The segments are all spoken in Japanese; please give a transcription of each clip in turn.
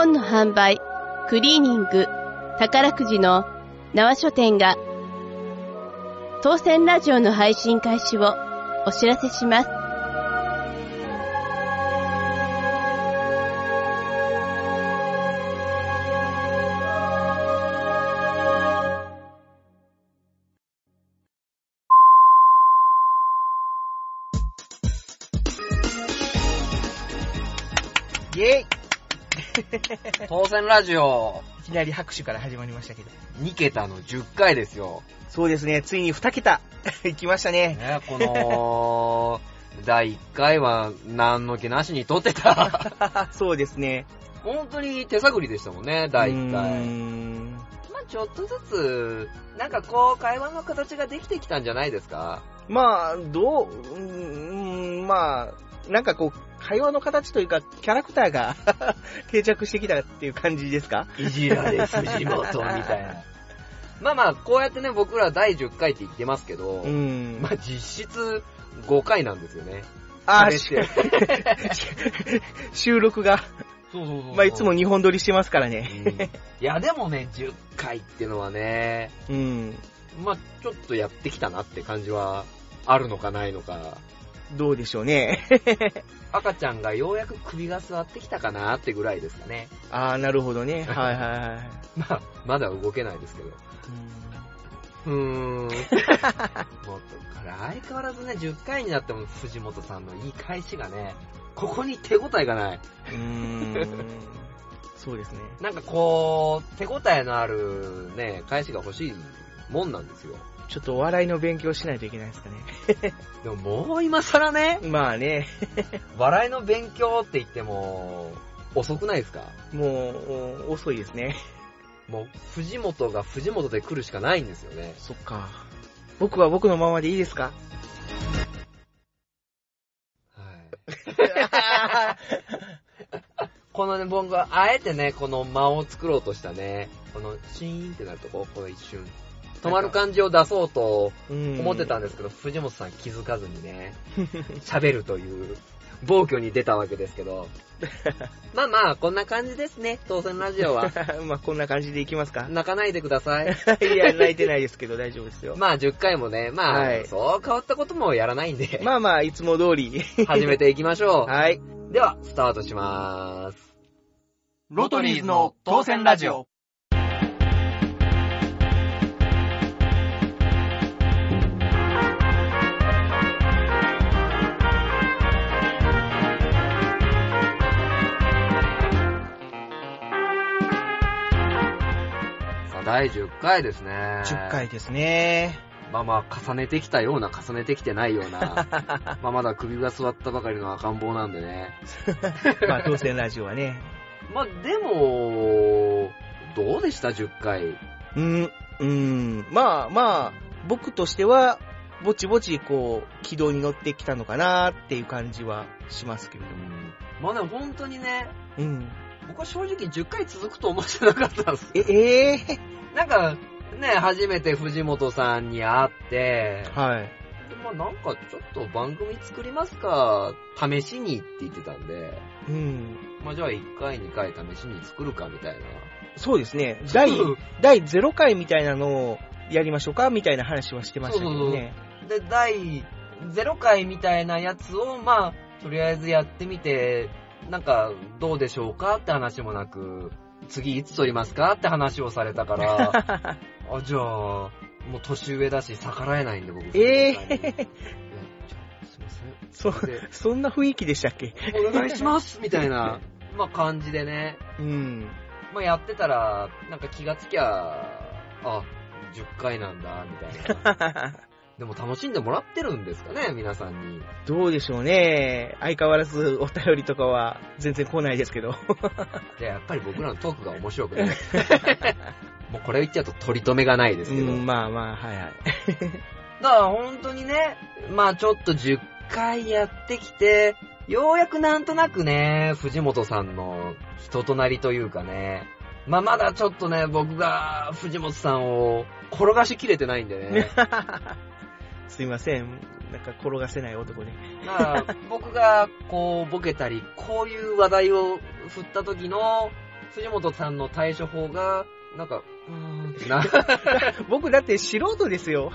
本の販売、クリーニング、宝くじの縄書店が、当選ラジオの配信開始をお知らせします。ラジオ、いきなり拍手から始まりましたけど。2桁の10回ですよ。そうですね、ついに2桁 いきましたね。ね、この、第1回は何の気なしに撮ってた。そうですね。本当に手探りでしたもんね、第1うー回。んまあちょっとずつ、なんかこう、会話の形ができてきたんじゃないですかまあ、どう、うーん、まあ、なんかこう、会話の形というか、キャラクターが 定着してきたっていう感じですか？いじられ藤本みたいな。まあまあ、こうやってね、僕ら第10回って言ってますけど。まあ実質5回なんですよね。あ喋って 収録が、そうそうそうまあいつも2本撮りしてますからね。いや、でもね、10回ってのはね、うん。まあちょっとやってきたなって感じはあるのかないのか。どうでしょうね。赤ちゃんがようやく首が座ってきたかなってぐらいですかね。ああ、なるほどね。はいはいはい。まあ、まだ動けないですけど。うーん。もう、相変わらずね、10回になっても藤本さんの言い返しがね、ここに手応えがない。うーん。そうですね。なんかこう、手応えのあるね、返しが欲しいもんなんですよ。ちょっとお笑いの勉強しないといけないですかね。でももう今更ね、まあね、笑いの勉強って言っても、遅くないですか？もう、遅いですね。もう、藤本が藤本で来るしかないんですよね。そっか。僕は僕のままでいいですか？はい。このね、僕はあえてね、この間を作ろうとしたね、このシーンってなるとこ、この一瞬、止まる感じを出そうと思思ってたんですけど、藤本さん気づかずにね、喋るという、暴挙に出たわけですけど。まあまあ、こんな感じですね、当選ラジオは。まあこんな感じでいきますか泣かないでください。いや、泣いてないですけど大丈夫ですよ。まあ、10回もね、まあ、はいそう変わったこともやらないんで、まあまあ、いつも通り。始めていきましょう。はい。では、スタートしまーす。ロトリーズの当選ラジオ。第10回ですね。10回ですね。まあまあ、重ねてきたような、重ねてきてないような、まあまだ首が座ったばかりの赤ん坊なんでね。まあ当選ラジオはね。まあでも、どうでした ?10 回。うん、うん。まあまあ、僕としては、ぼちぼちこう、軌道に乗ってきたのかなっていう感じはしますけれども。まあでも本当にね、うん。僕は正直10回続くと思ってなかったんです。え、ええなんか、ね、初めて藤本さんに会って、はい。でまあなんかちょっと番組作りますか、試しにって言ってたんで、うん。まあじゃあ1回2回試しに作るかみたいな。そうですね。第、第0回みたいなのをやりましょうかみたいな話はしてましたけどね。で、第0回みたいなやつを、まあ、とりあえずやってみて、なんか、どうでしょうかって話もなく、次いつ撮りますかって話をされたから、あ、じゃあ、もう年上だし逆らえないんで僕。ええいやじゃあすいません。そ、で そんな雰囲気でしたっけ？お願いしますみたいな、まあ感じでね、うん。まあやってたら、なんか気がつきゃ、あ、10回なんだ、みたいな。でも楽しんでもらってるんですかね、皆さんに。どうでしょうね。相変わらずお便りとかは全然来ないですけど。で、やっぱり僕らのトークが面白くて。もうこれ言っちゃうと取り留めがないですけど。うん、まあまあ、はいはい。だから本当にね、まあちょっと10回やってきて、ようやくなんとなくね、藤本さんの人となりというかね、まあまだちょっとね、僕が藤本さんを転がしきれてないんでね。すいません。なんか転がせない男で。だから僕がこうボケたり、こういう話題を振った時の、藤本さんの対処法が、なんか、うーんな、僕だって素人ですよ。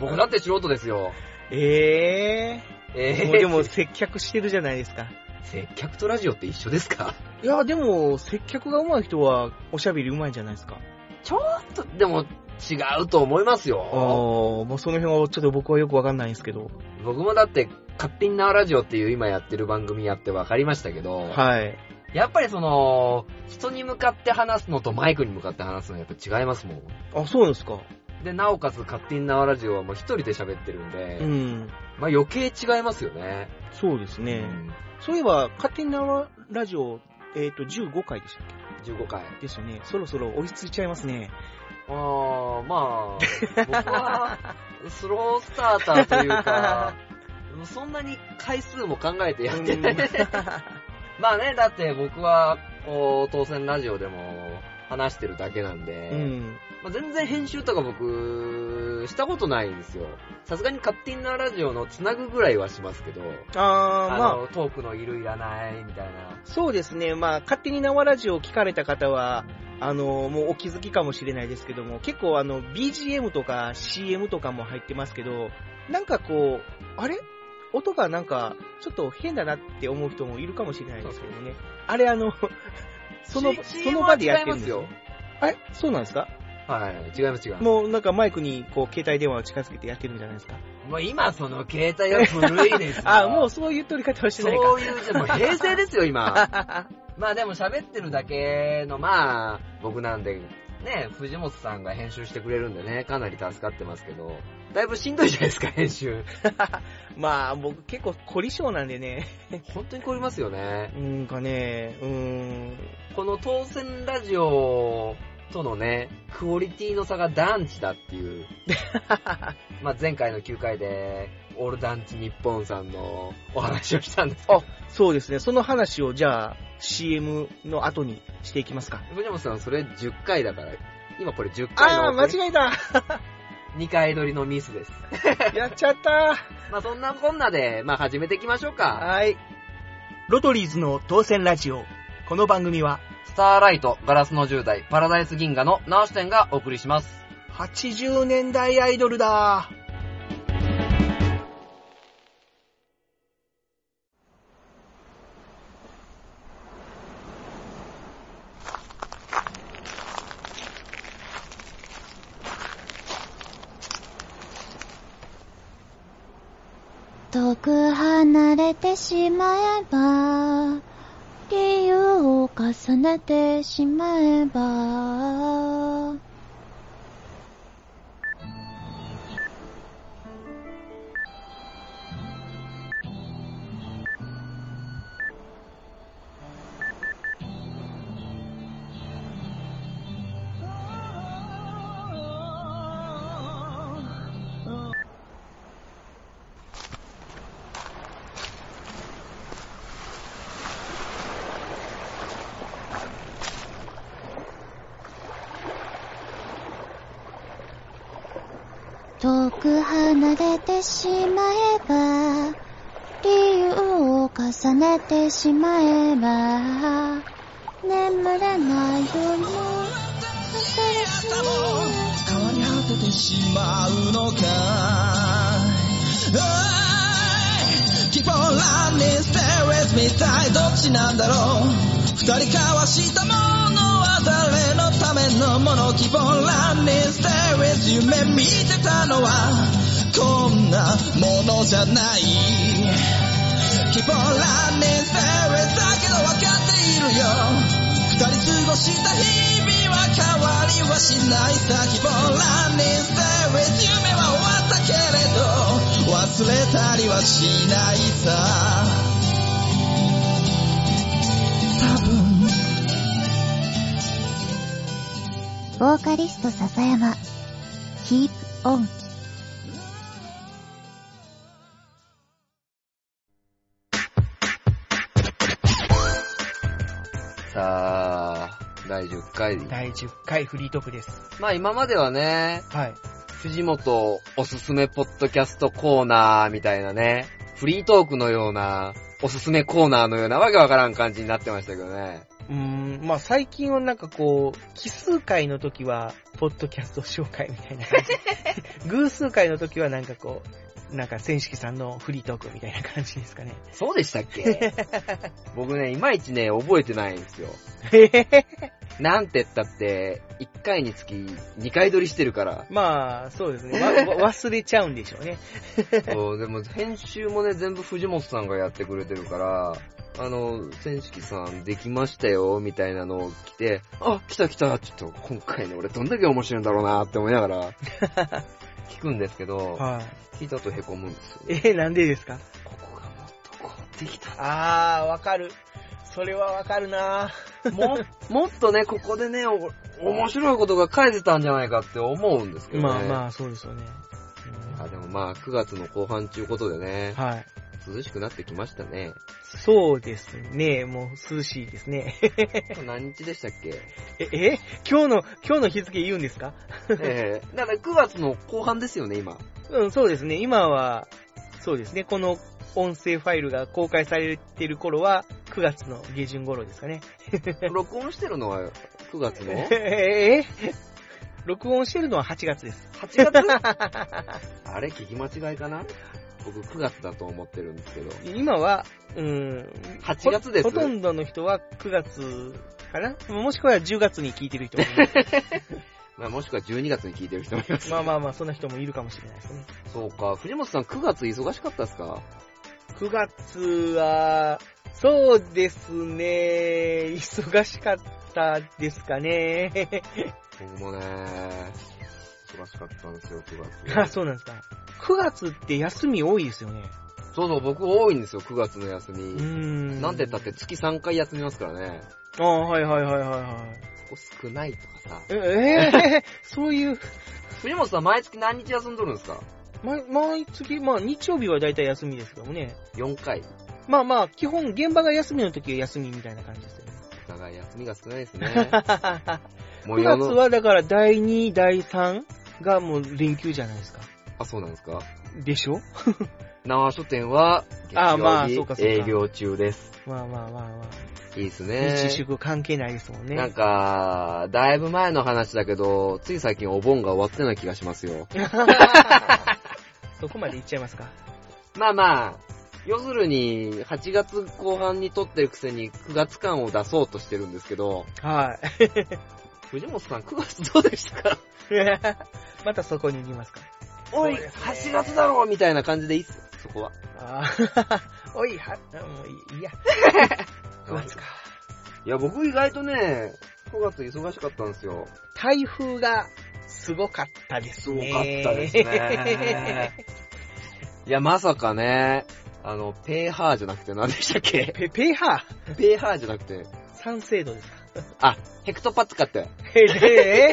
僕だって素人ですよ。えええー、もうでも接客してるじゃないですか。接客とラジオって一緒ですか？いや、でも、接客が上手い人は、おしゃべり上手いんじゃないですか。ちょっと、でも、違うと思いますああ、よ。もうその辺はちょっと僕はよくわかんないんですけど。僕もだって、勝手に縄ラジオっていう今やってる番組やって分かりましたけど、はい。やっぱりその、人に向かって話すのとマイクに向かって話すのはやっぱ違いますもん。あ、そうですか。で、なおかつ勝手に縄ラジオはもう一人で喋ってるんで、うん。まあ余計違いますよね。そうですね。うんそういえば、勝手に縄ラジオ、えっ、と、15回でしたっ15回。けですよね。そろそろ追いついちゃいますね。あー、まあ、僕は、スロースターターというか、そんなに回数も考えてやってない。まあね、だって僕は、こう、当選ラジオでも話してるだけなんで、うん。まあ、全然編集とか僕、したことないんですよ。さすがに勝手になラジオのつなぐぐらいはしますけど、あー、まあ、の、トークのいるいらないみたいな。そうですね。まあ、勝手に縄ラジオを聞かれた方は、あの、もうお気づきかもしれないですけども、結構あの、BGM とか CM とかも入ってますけど、なんかこう、あれ？音がなんか、ちょっと変だなって思う人もいるかもしれないですけどね。あれあの、その、その場でやってるんですよ。あれ？そうなんですか？はい、違います違います。もうなんかマイクにこう携帯電話を近づけてやってるんじゃないですか？もう今その携帯は古いですよ。あ、もうそういう取り方はしてないか。そういう、もう平成ですよ、今。まあでも喋ってるだけの、まあ、僕なんで、ね、藤本さんが編集してくれるんでね、かなり助かってますけど、だいぶしんどいじゃないですか、編集。まあ僕結構凝り性なんでね。本当に凝りますよね。うーんかね、うーん。この当選ラジオとのね、クオリティの差が団地だっていう。まあ前回の9回で、オール団地日本さんのお話をしたんですけど、そうですね。その話をじゃあ CM の後にしていきますか。藤本さんそれ10回だから、今これ10回ああー、の間違えた。2回撮りのミスです。やっちゃった。まあそんなこんなで、まあ始めていきましょうか。はい。ロトリーズの当選ラジオ。この番組はスターライト、ガラスの10代、パラダイス銀河の直し店がお送りします。80年代アイドルだ。遠く離れてしまえば、理由を重ねてしまえば、く離れてしまえば、理由を重ねてしまえば、眠れない夜も新しい変わり果ててしまうのか Keep on running, stay with me 一体どっちなん。だろう二人交わしたものは誰のためのもの希望欄にステイウィズ夢見てたのはこんなものじゃない。希望欄に stay with だけどわかっているよ。二人過ごした日々は変わりはしないさ。希望欄に stay with 夢は終わったけれど。忘れたりはしないさ。ボーカリスト笹山、Keep On。さあ、第10回。第10回フリートークです。まあ今まではね、はい。藤本おすすめポッドキャストコーナーみたいなね、フリートークのような、おすすめコーナーのようなわけわからん感じになってましたけどね。うーん、まあ最近はなんかこう、奇数回の時は、ポッドキャスト紹介みたいな感じ。偶数回の時はなんかこう、なんか、千式さんのフリートークみたいな感じですかね。そうでしたっけ？僕ね、いまいちね、覚えてないんですよ。なんて言ったって、1回につき2回撮りしてるから。まあ、そうですね。忘れちゃうんでしょうね。そう、でも編集もね、全部藤本さんがやってくれてるから、あの、千式さんできましたよ、みたいなのを来て、あ、来た来た、ちょっと今回の俺どんだけ面白いんだろうなって思いながら、聞くんですけど、はい。聞いたと凹むんですよ。えー、なんでですか？ここがもっとこうできたあー、わかる。それはわかるなも、もっとね、ここでね、お面白いことが書いてたんじゃないかって思うんですけどね。まあまあ、そうですよね。あ。でもまあ、9月の後半ちゅうことでね、はい。涼しくなってきましたね。そうですね。もう涼しいですね。何日でしたっけ？え、え？今日の、今日の日付言うんですか？ええだから9月の後半ですよね、今。うん、そうですね。今は、そうですね。この音声ファイルが公開されてる頃は、9月の下旬頃ですかね。録音してるのは9月の？ええ録音してるのは8月です。8月？あれ聞き間違いかな？僕9月だと思ってるんですけど。今は、うん、8月ですほほとんどの人は9月かな？もしくは10月に聞いてる人もいます。まあもしくは12月に聞いてる人もいます。まあまあまあ、そんな人もいるかもしれないですね。そうか。藤本さん9月忙しかったですか？9月は、そうですね、忙しかったですかね。僕もね、忙しかったんですよ、9月。あ、そうなんですか。9月って休み多いですよね。そうそう、僕多いんですよ、9月の休み。うーん。なんて言ったって月3回休みますからね。ああ、はいはいはいはいはい。ここ少ないとかさ。え、え ーそういう、藤本さん毎月何日休んどるんですか？ま、毎月、まあ日曜日はだいたい休みですけどもね。?4 回。まあまあ、基本現場が休みの時は休みみたいな感じですよね。お互い休みが少ないですね。も9う世の月はだから第2、第3がもう連休じゃないですか。あ、そうなんですか？でしょ？縄書店は、あまあ月曜日そうかそうか営業中です。まあまあまあまいいですあ。ね。日祝関係ないですもんね。なんか、だいぶ前の話だけど、つい最近お盆が終わったような気がしますよ。そこまで言っちゃいますか？まあまあ、要するに、8月後半に撮ってるくせに9月間を出そうとしてるんですけど、はい。藤本さん9月どうでしたか？またそこに行きますか。おい、ね8月だろうみたいな感じでいいっすよ、そこは。あー おい、は、もういいや。9月か。いや、僕意外とね、9月忙しかったんですよ。台風がすごかったですすごかっね。たですね。いや、まさかね、あの、ペーハーじゃなくて何でしたっけ？ペ、ペーハペーハーじゃなくて、ー酸性度ですか？あ、ヘクトパッツカって。え、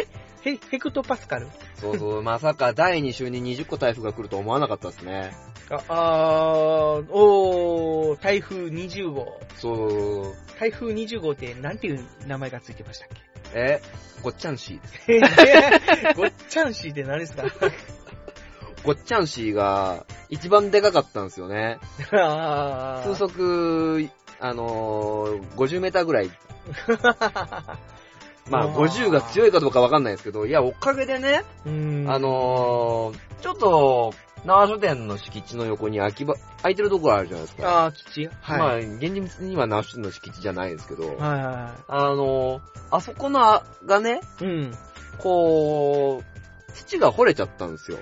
えヘヘクトパスカル？そうそう、まさか第2週に20個台風が来ると思わなかったですね。あ、あー、おー、台風20号。そう、台風20号ってなんていう名前がついてましたっえ、ごっちゃんしー ごっちゃんしーって何ですか？ごっちゃんしーが一番でかかったんですよね。あ風速、あのー、50メーターぐらい。まあ、あー50が強いかどうかわかんないですけど、いや、おかげでね、うんあのー、ちょっと、縄書店の敷地の横に空き場、空いてるところあるじゃないですか。あー、基地？はい。まあ、現実には縄書店の敷地じゃないですけど、はいはあのー、あそこのあがね、い。うん。こう、土が掘れちゃったんですよ。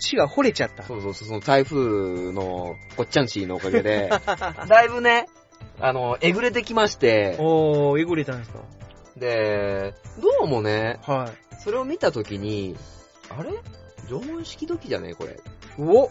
土が掘れちゃった。そうそうそう、その台風のごっちゃんしーのおかげで、だいぶね、あの、えぐれてきまして、おー、えぐれたんですか？で、どうもね、はい。それを見たときに、あれ？縄文式土器じゃねこれ。お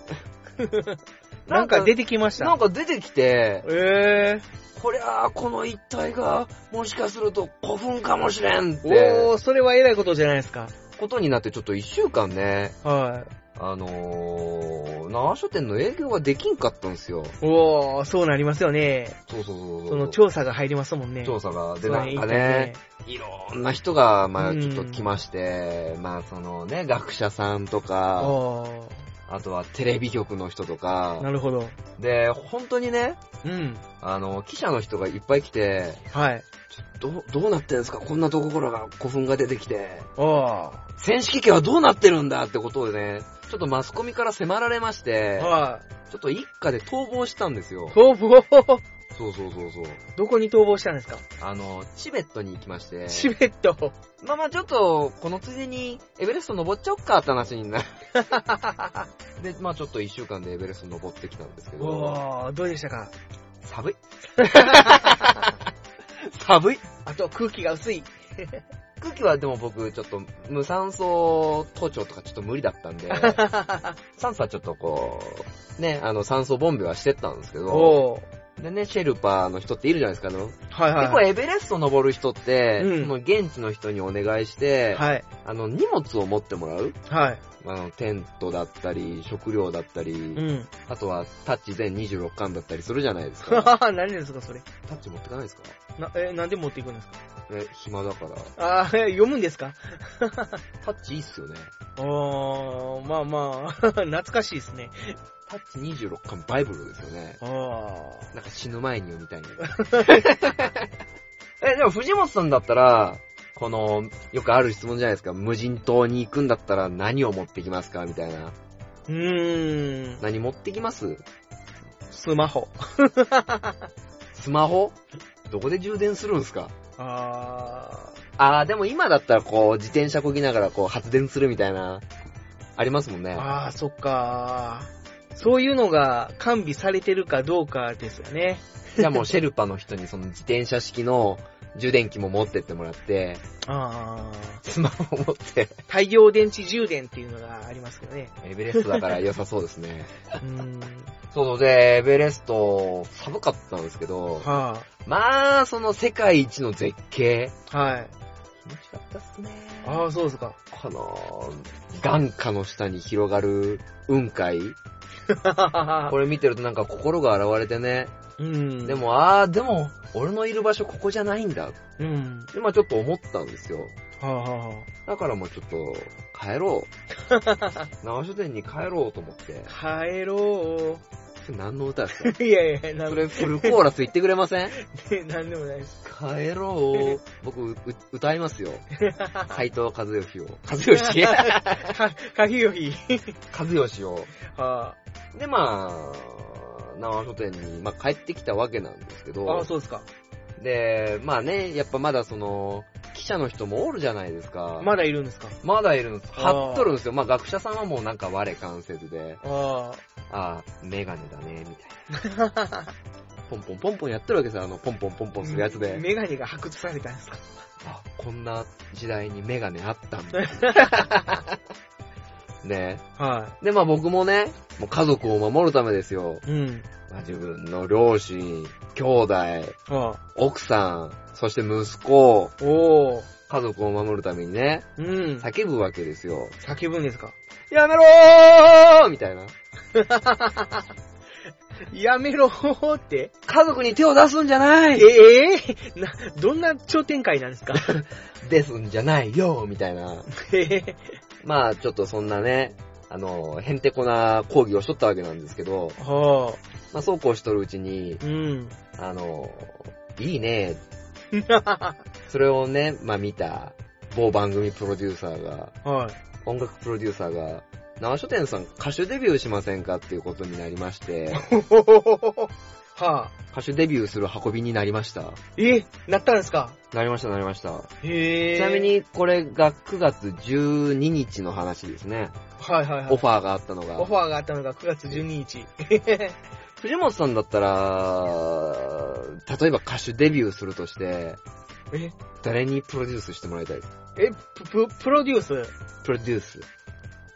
なんか出てきました。なんか出てきて、えこりゃあ、この一体が、もしかすると古墳かもしれんっー。て、おー、それは偉いことじゃないですか。ことになってちょっと一週間ね、はあのー、縄書店の営業ができんかったんですよ。い。おー、そうなりますよね。そうそうそうそう。その調査が入りますもんね。調査が。で、なんかね、いろんな人が、まあうんちょっと来まして、まあそのね、学者さんとか。あとはテレビ局の人とかな、るほど。で、本当にね、うん。あの、記者の人がいっぱい来て、はい。どう、どうなってんですか？こんなところが古墳が出てきて。あ戦士機器はどうなってるんだ？ってことでね、ちょっとマスコミから迫られましてあ。、はい。ちょっと一家で逃亡したんですよ。逃亡？そうそうそうそう。どこに逃亡したんですか？あの、チベットに行きまして、チベット。まあまあちょっと、このついでにエベレスト登っちゃおっかって話になる。で、まあちょっと一週間でエベレスト登ってきたんですけど、おー、どうでしたか？寒い。寒い。あと空気が薄い。空気はでも僕ちょっと無酸素登頂とかちょっと無理だったんで、酸素はちょっとこう、ね、あの酸素ボンベはしてったんですけど。でね、シェルパーの人っているじゃないですか、あの、はいはい。結構エベレスト登る人って、うんその現地の人にお願いして、はい。あの、荷物を持ってもらうはい。あの、テントだったり、食料だったり、うん。あとはタッチ全26巻だったりするじゃないですか。何ですか、それ。タッチ持ってかないですか？な、え、なんで持っていくんですか？え、暇だから。あー、読むんですか？タッチいいっすよね。おー、まあまあ、懐かしいですね。タッチ26巻バイブルですよね。あなんか死ぬ前に読みたいな。え、でも藤本さんだったら、この、よくある質問じゃないですか。無人島に行くんだったら何を持ってきますか？みたいな。ー。うーん。何持ってきます？スマホ。スマホ？どこで充電するんすか？ああー、でも今だったらこう、自転車こぎながらこう、発電するみたいな、ありますもんねー。。あー、そっかそういうのが完備されてるかどうかですよね。じゃあもうシェルパの人にその自転車式の充電器も持ってってもらって、あー。スマホを持って、太陽電池充電っていうのがありますけどね。エベレストだから良さそうですね。うーん。そうそうで、エベレスト、寒かったんですけど、はまあ、その世界一の絶景、あ、はい。気持ちよかったっすね。ああ、そうですか。この、眼下の下に広がる雲海、これ見てるとなんか心が洗われてね、うん。で、も、あー、でも、俺のいる場所ここじゃないんだ。うん。で、まあちょっと思ったんですよ。はあ、はあはだからもうちょっと、帰ろう。長書店に帰ろうと思って。あ、帰ろそれ 何の歌ですか？う。いやいや、なんそれフルコーラス言ってくれません？なんでもないです。帰ろう。僕、う歌いますよ。斎藤和義を。和義？か、かひよひ。和義を。はで、まあ、長書店に、まあ、帰ってきたわけなんですけあ、どああ、、そうですか。で、まあね、やっぱまだその、記者の人もおるじゃないですか。まだいるんですか？まだいるんです。あー貼っとるんですよ。まあ学者さんはもうなんか我関せずで、あああ、メガネだね、みたいな。あ。ポンポンポンポンやってるわけですよ。あの、ポンポンポンポンするやつで。メガネが発掘されたんですかあ、こんな時代にメガネあったんだ。ねはで、まあ僕もね、もう家族を守るためですよ。い。うん。まあ自分の両親、兄弟、は奥さん、そして息子、あ。おー。家族を守るためにね、うん。叫ぶわけですよ。叫ぶんですか？やめろーみたいな。やめろーって。家族に手を出すんじゃないええ な、どんな超展開なんですか？ですんじゃないよみたいな。へへまあ、ちょっとそんなね、あの、へんてこな講義をしとったわけなんですけど、はまあ、そうこうしとるうちにあ。、うん。あの、いいね。それをね、まあ見た、某番組プロデューサーが、はい。音楽プロデューサーが、長書店さん歌手デビューしませんかっていうことになりまして、はあ。歌手デビューする運びになりました。え、なったんですか？なりました、なりました。へえ。ちなみ、に、これが9月12日の話ですね。はいはいはい。オファーがあったのが。オファーがあったのが9月12日。藤本さんだったら、例えば歌手デビューするとして、え、誰にプロデュースしてもらいたい？え、プ、ププロデュース？プロデュース。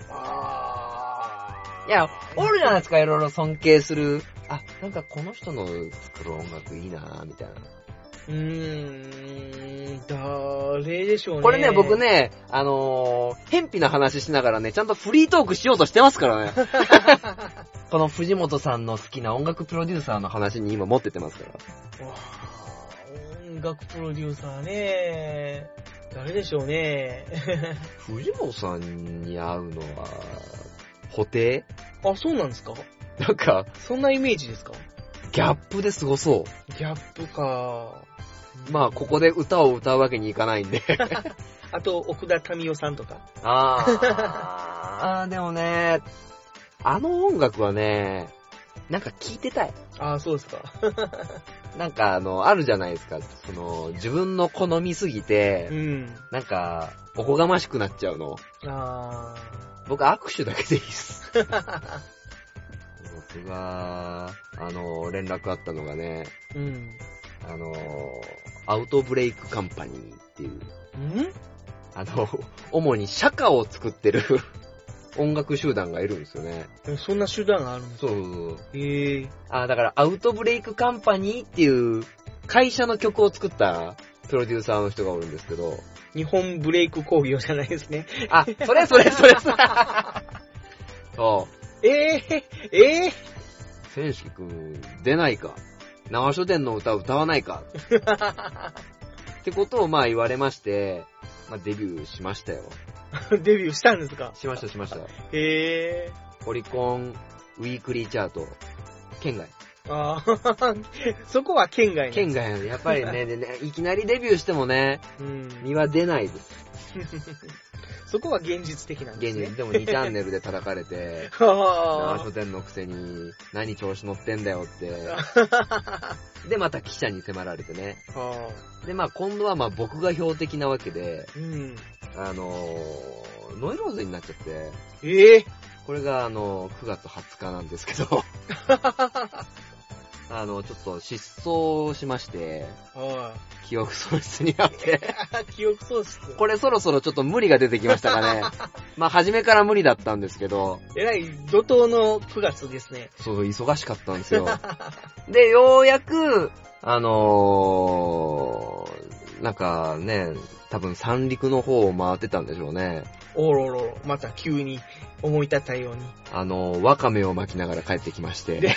あいや、おるじゃないですか、いろいろ尊敬する。あ、なんかこの人の作る音楽いいなみたいな。うーん、誰でしょうね。これね、僕。ね、あのー、偏僻な話しながらね、ちゃんとフリートークしようとしてますからね。この藤本さんの好きな音楽プロデューサーの話に今持ってってますから。音楽プロデューサーね。誰でしょうね。藤本さんに会うのは、補定あ、そうなんですか？なんか、そんなイメージですか？ギャップですごそう。ギャップか。まあ、ここで歌を歌うわけにいかないんで。あと、奥田民生さんとか。あー、あーでもね、あの音楽はね、なんか聴いてたい。ああ、そうですか。なんかあの、あるじゃないですか。その、自分の好みすぎてう、ん。なんか、おこがましくなっちゃうの。あ僕握手だけでいいっす。僕が、あの、連絡あったのがね、ー。うん。あの、アウトブレイクカンパニーっていう、ん？あの、主に社歌を作ってる 音楽集団がいるんですよね。そんな集団があるんですか？そうそうそう。へえ。あ、だからアウトブレイクカンパニーっていう会社の曲を作ったプロデューサーの人がおるんですけど、日本ブレイク工業じゃないですね。あ、それそれそれそれ そう。ええええ千式くん、出ないか。長書店の歌を歌わないか。ってことをまあ言われまして、まあデビューしましたよ。デビューしたんですか？しましたしました。へえ。オリコンウィークリーチャート、県外。ああ、そこは県外県外なのやっぱりねでね、いきなりデビューしてもね、うん。身は出ないです。そこは現実的なんですね。現実でも2チャンネルで叩かれて、は長書店のくせに何調子乗ってんだよって。で、また記者に迫られてね。で、まあ今度はまあ僕が標的なわけで、うん。あのー、ノイローゼになっちゃって、ええこれがあの、9月20日なんですけど、あの、ちょっと失踪しまして、は記憶喪失になって、い。記憶喪失。これそろそろちょっと無理が出てきましたかね。まあ初めから無理だったんですけど、えらい怒涛の9月ですね。そう、忙しかったんですよ。で、ようやく、あのー、なんかね、多分三陸の方を回ってたんでしょうね。おろろ、また急に思い立ったように。あの、わかめを巻きながら帰ってきまして。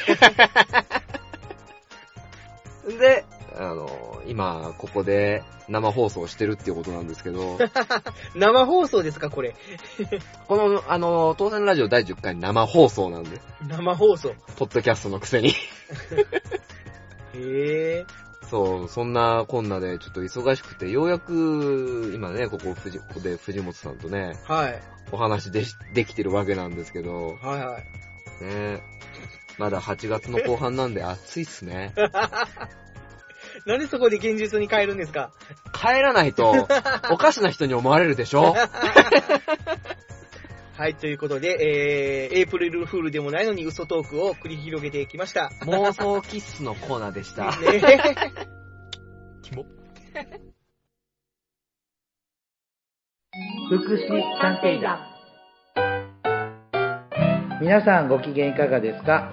で、あの、今、ここで生放送してるっていうことなんですけど、生放送ですか、これ。この、あの、当選ラジオ第10回生放送なんで、生放送。ポッドキャストのくせに。へえ。そう、そんなこんなでちょっと忙しくて、ようやく、今ね、ここ、藤ここで藤本さんとね、はい。お話でしできてるわけなんですけど、はいはい。ね、まだ8月の後半なんで暑いっすね。なんでそこで現実に変えるんですか？帰らないと、おかしな人に思われるでしょ？はい、ということで、えー、エイプリルフールでもないのに嘘トークを繰り広げてきました。妄想キッスのコーナーでした。ねキモ。福祉探偵団皆さんご機嫌いかがですか？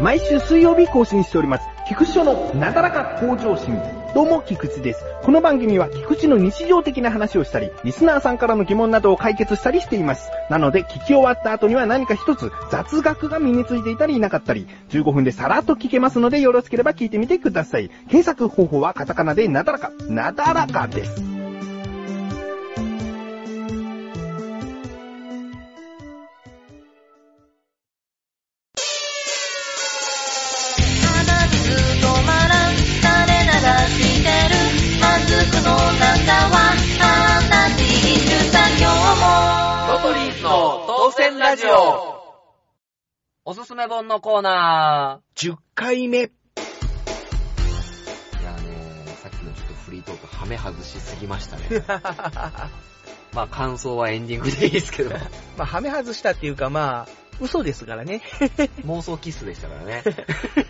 毎週水曜日更新しております。菊池署のなだらか向上心。どうも、菊池です。この番組は菊池の日常的な話をしたり、リスナーさんからの疑問などを解決したりしています。なので、聞き終わった後には何か一つ雑学が身についていたりいなかったり、15分でさらっと聞けますので、よろしければ聞いてみてください。検索方法はカタカナでなだらか、なだらかです。ラジオおすすめ本のコーナ10回目。ー。いやね、さっきのちょっとフリートーク、はめ外しすぎましたね。まあ感想はエンディングでいいですけど。まあ、はめ外したっていうか、まあ、嘘ですからね。妄想キスでしたからね。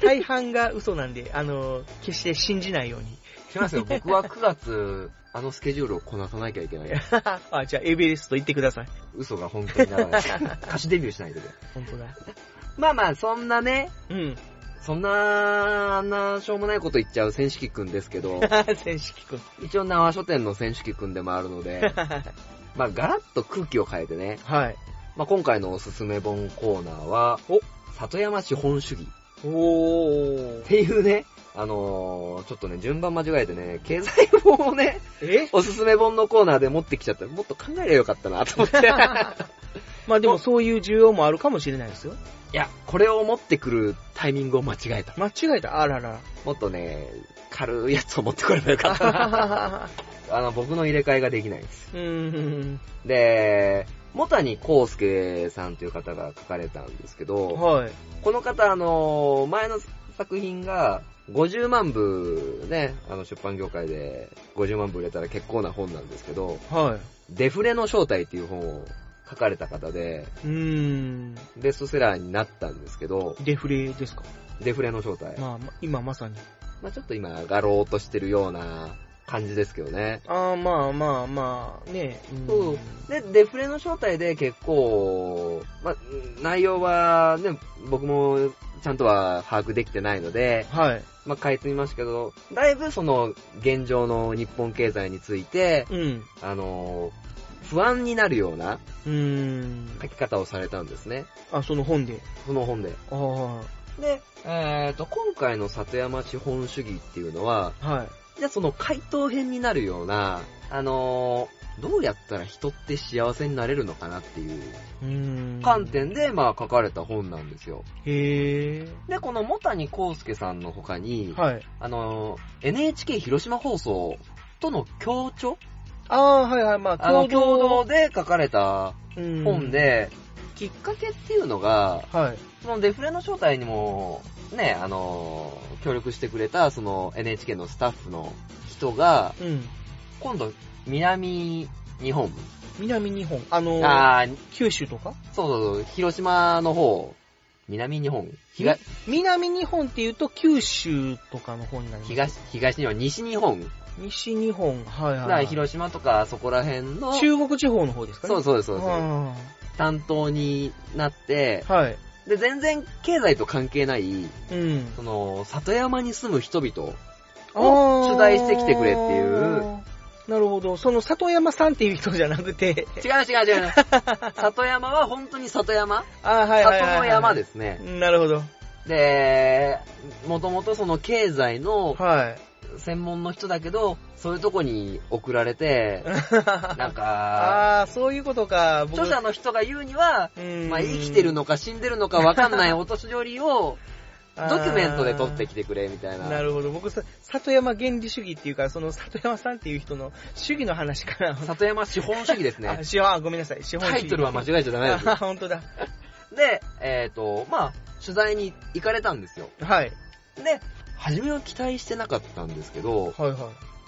大半が嘘なんで、あの、決して信じないように。しますよ、僕は9月、あのスケジュールをこなさなきゃいけない。あ、じゃあエベレスト行ってください。嘘が本当にならない。歌手デビューしないとね。本当だ。まあまあ、そんなね、うん。そんな、あんなしょうもないこと言っちゃう千式くんですけど、千式くん。一応縄書店の千式くんでもあるので、まあガラッと空気を変えてね、はい。まあ今回のおすすめ本コーナーは、お里山資本主義おーっ。ていうね、あのー、ちょっとね、順番間違えてね、経済本をね、え？おすすめ本のコーナーで持ってきちゃったら、もっと考えればよかったなと思って。まあでもそういう需要もあるかもしれないですよ。いや、これを持ってくるタイミングを間違えた。間違えた？あらら。もっとね、軽いやつを持ってこればよかったな。あの、僕の入れ替えができないんです。で、もたにこうすけさんという方が書かれたんですけど、はい。この方、あの、前の作品が、50万部ね、あの出版業界で50万部売れたら結構な本なんですけど、はデフレの正体っていう本を書かれた方で、い。うーん。ベストセラーになったんですけど、デフレですか？デフレの正体。まあ、ま今まさに。まあちょっと今、上がろうとしてるような感じですけどね。ああ、まあまあまあ、ねうんそう。で、デフレの正体で結構、まあ、内容はね、僕もちゃんとは把握できてないので、はい。まあ、書いてみましたけど、だいぶその、現状の日本経済について、うん。あの、不安になるようなうーん。書き方をされたんですね。あ、その本で。その本で。あで、えっ、と、今回の里山資本主義っていうのは、あ。はい。じゃあその回答編になるような、あのーどうやったら人って幸せになれるのかなっていう。観点で、まあ書かれた本なんですよ。へで、このもたにこうすけさんの他に、ー。はい。あのー NHK 広島放送との協調？ああ、はいはい。まあ、あの、共同で書かれたうん本。で、きっかけっていうのが、はい。そのデフレの正体にも、ね、あのー協力してくれた、その NHK のスタッフの人が、うん。今度、南日本、南日本。あのー、あー九州とか？そうそうそう、広島の方、南日本、東、南日本って言うと九州とかの方になります？東、東日本、西日本、西日本。はいはい、はい。広島とかそこら辺の、中国地方の方ですかね。そうそうそうです。あ担当になってー、はい。で、全然経済と関係ない、うん。その、里山に住む人々あをー取材してきてくれっていう。なるほど。その里山さんっていう人じゃなくて。違う違う違う。里山は本当に里山あーはいはいはい、里の山ですね。なるほど。で、もともとその経済のはい。専門の人だけど、そういうとこに送られて、なんか、ああ、そういうことか。僕著者の人が言うには、うんまあ、生きてるのか死んでるのかわかんないお年寄りを、ドキュメントで撮ってきてくれみたいな。なるほど。僕さ、里山原理主義っていうか、その里山さんっていう人の主義の話から。里山資本主義ですね あ、。資本、あごめんなさい。資本主義。タイトルは間違えちゃダメですあ、本当だ。で、えっ、と、まあ、取材に行かれたんですよ。はい。で、初めは期待してなかったんですけど、はいは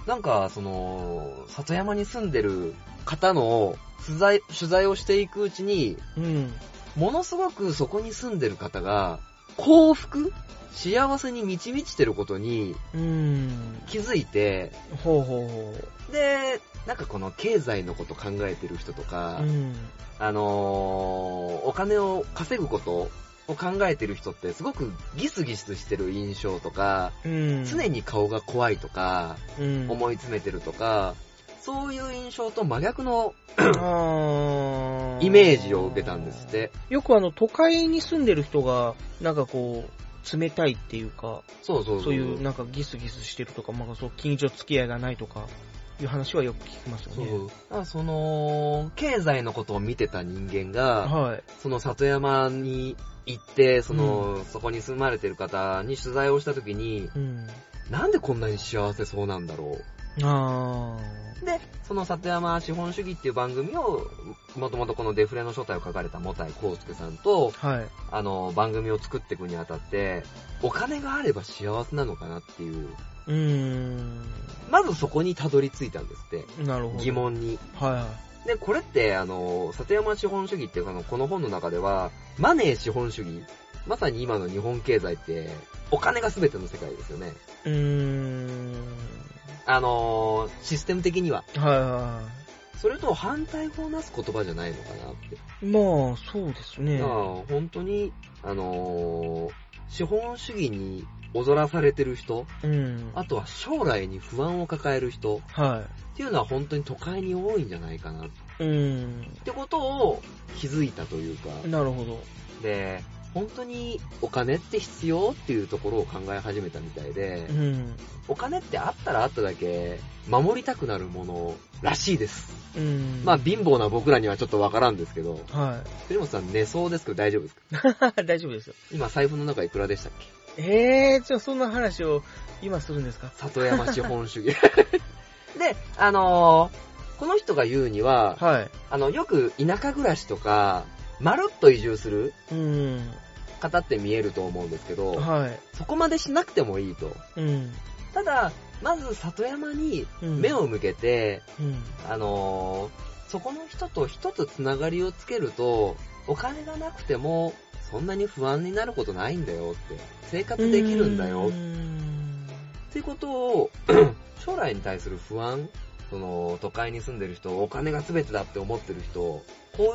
い。なんか、その、里山に住んでる方の取材、取材をしていくうちに、うん。ものすごくそこに住んでる方が、幸福幸せに満ち満ちてることにうん。気づいて、ほうほうほで、なんかこの経済のこと考えてる人とか、う。うん。あのーお金を稼ぐことを考えてる人ってすごくギスギスしてる印象とか、うん。常に顔が怖いとか、うん。思い詰めてるとか、そういう印象と真逆のあイメージを受けたんですって。よくあの、都会に住んでる人が、なんかこう、冷たいっていうか、そうそうそう。そういうなんかギスギスしてるとか、まあそう、近所付き合いがないとか、いう話はよく聞きますよね。そう。その、経済のことを見てた人間が、はい。その里山に行って、その、そこに住まれてる方に取材をしたときに、うん。なんでこんなに幸せそうなんだろあう。で、その里山資本主義っていう番組を、もともとこのデフレの正体を書かれたもたいこうすけさんと、ー。はい。あの、番組を作っていくにあたって、お金があれば幸せなのかなっていう、うーん。まずそこにたどり着いたんですって。なるほど。疑。問に。はで、これって、あの、里山資本主義っていうかの、この本の中では、マネー資本主義、まさに今の日本経済って、お金が全ての世界ですよね。うーん。あの、システム的には。はいはそれと反対語をなす言葉じゃないのかなって。い。まあ、そうですね。だから本当に、あのー資本主義に踊らされてる人、うん。あとは将来に不安を抱える人はっていうのは本当に都会に多いんじゃないかなっい。うん。てことを気づいたというか、なるほど。で、本当にお金って必要っていうところを考え始めたみたいでう、ん。お金ってあったらあっただけ守りたくなるものらしいです。うん。まあ貧乏な僕らにはちょっとわからんですけど、は藤本さん寝そうですけど大丈夫ですか？い。大丈夫ですよ。今財布の中いくらでしたっけ？えー、じゃあそんな話を今するんですか？里山資本主義。で、あのーこの人が言うには、はい。あの、よく田舎暮らしとか、まるっと移住するうん。方って見えると思うんですけど、はい。そこまでしなくてもいいと。うん。ただ、まず里山にうん目を向けて、うん。あのーそこの人と一つつながりをつけると、お金がなくても、そんなに不安になることないんだよって、生活できるんだよっていうことを、将来に対する不安、その、都会に住んでる人、お金が全てだって思ってる人、こ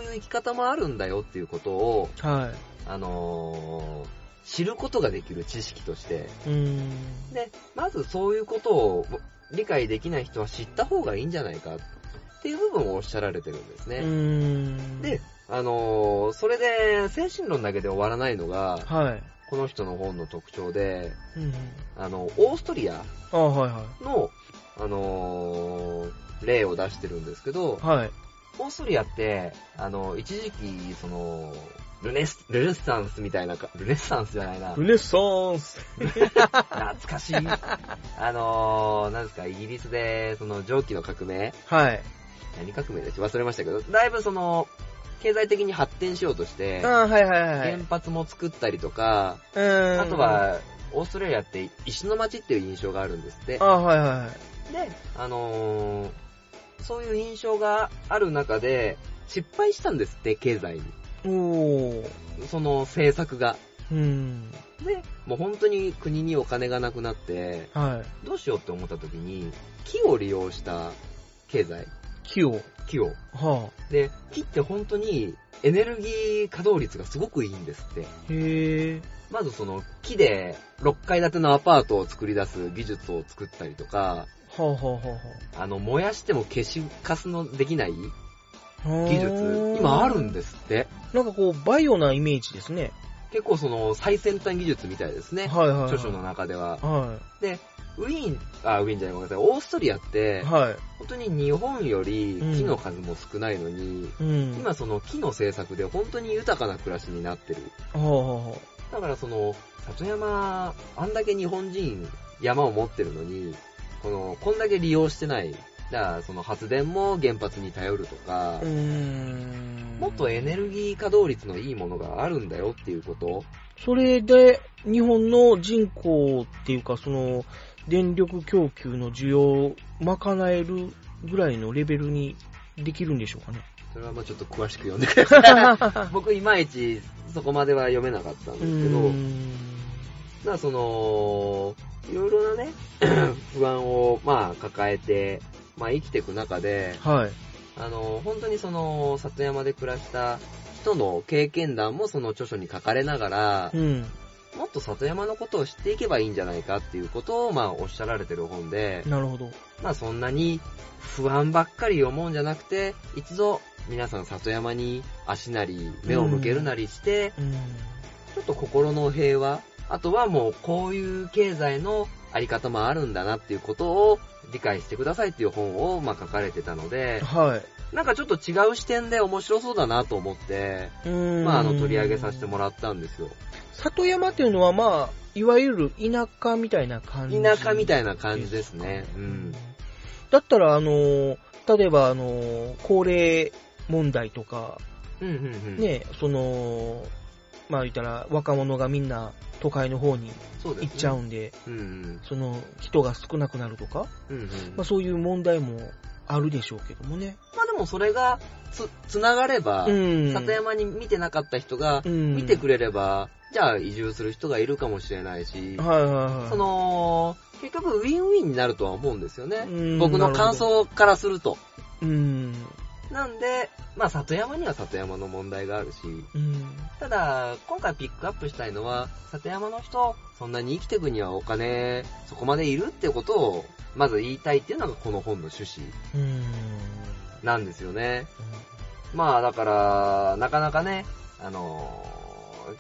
ういう生き方もあるんだよっていうことを、はあのー知ることができる知識として。で、まずそういうことを理解できない人は知った方がいいんじゃないかっていう部分をおっしゃられてるんですうね。ん。で、あのーそれで精神論だけで終わらないのが、はい。この人の本の特徴で、うん。あの、オーストリアあはいはの、あのー例を出してるんですけどい。、はい。オーストリアって、あの、一時期、その、ルネス、ルネッサンスみたいなか、ルネッサンスじゃないな。ルネサンス。懐かしい。あのー、なんですか、イギリスで、その蒸気の革命はい。何革命でし忘れましたけど、だいぶその、経済的に発展しようとして、あはいはいはい。原発も作ったりとか、うん。あと、は、オーストラリアって石の町っていう印象があるんですってあ。はいはいはい。で、あのーそういう印象がある中で、失敗したんですって、経済に。おー。その政策が。うん。で、もう本当に国にお金がなくなって、はい。どうしようって思った時に、木を利用した経済。木を？木を。はで、木って本当にエネルギー稼働率がすごくいいんですって。あ。へえ。まずその木で6階建てのアパートを作り出す技術を作ったりとか、はあはあはあの、燃やしても消しカスのできない。技術、今あるんですって。なんかこう、バイオなイメージですね。結構その最先端技術みたいですね。はいはいはい。著書の中では。はで、ウィーン、あ、ウィーンじゃないごめんなさい、オーストリアってい。、はい。本当に日本より木の数も少ないのに、うん。今その木の政策で本当に豊かな暮らしになってる。はあはあはだからその、里山、あんだけ日本人山を持ってるのに、この、こんだけ利用してない。だからその発電も原発に頼るとか。もっとエネルギー稼働率のいいものがあるんだよっていうこと？それで、日本の人口っていうか、その、電力供給の需要を賄えるぐらいのレベルにできるんでしょうかね。それはまあちょっと詳しく読んでください。僕いまいちそこまでは読めなかったんうですけど。だその、いろいろなね、不安をまあ抱えて、まあ生きていく中で、はい。あの、本当にその、里山で暮らした人の経験談もその著書に書かれながらう、ん。もっと里山のことを知っていけばいいんじゃないかっていうことをまあおっしゃられてる本で、なるほど。まあそんなに不安ばっかり思うんじゃなくて、一度皆さん里山に足なり目を向けるなりして、うん。ちょっと心の平和、あとはもうこういう経済のあり方もあるんだなっていうことを理解してくださいっていう本をまあ書かれてたので、はい。なんかちょっと違う視点で面白そうだなと思って、うーんまああの取り上げさせてもらったんですよ。里山っていうのはまあ、いわゆる田舎みたいな感じ。田舎みたいな感じですね。うん。だったら、あの、例えば、あの、高齢問題とか、うんうんうん。ね、その、まあ言ったら、若者がみんな都会の方に。行っちゃうんで、うんうん。その人が少なくなるとか、うんうん。まあそういう問題もあるでしょうけどもね。まあでもそれがつ、つながれば、うん里山に見てなかった人が、うん見てくれれば、じゃあ移住する人がいるかもしれないし、はいはいはい。その、結局ウィンウィンになるとは思うんですよねうん。僕の感想からすると。うん。なんで、まあ里山には里山の問題があるし、うん。ただ、今回ピックアップしたいのは、里山の人、そんなに生きていくにはお金、そこまでいるってことを、まず言いたいっていうのがこの本の趣旨うん。なんですよね。まあだから、なかなかね、あのー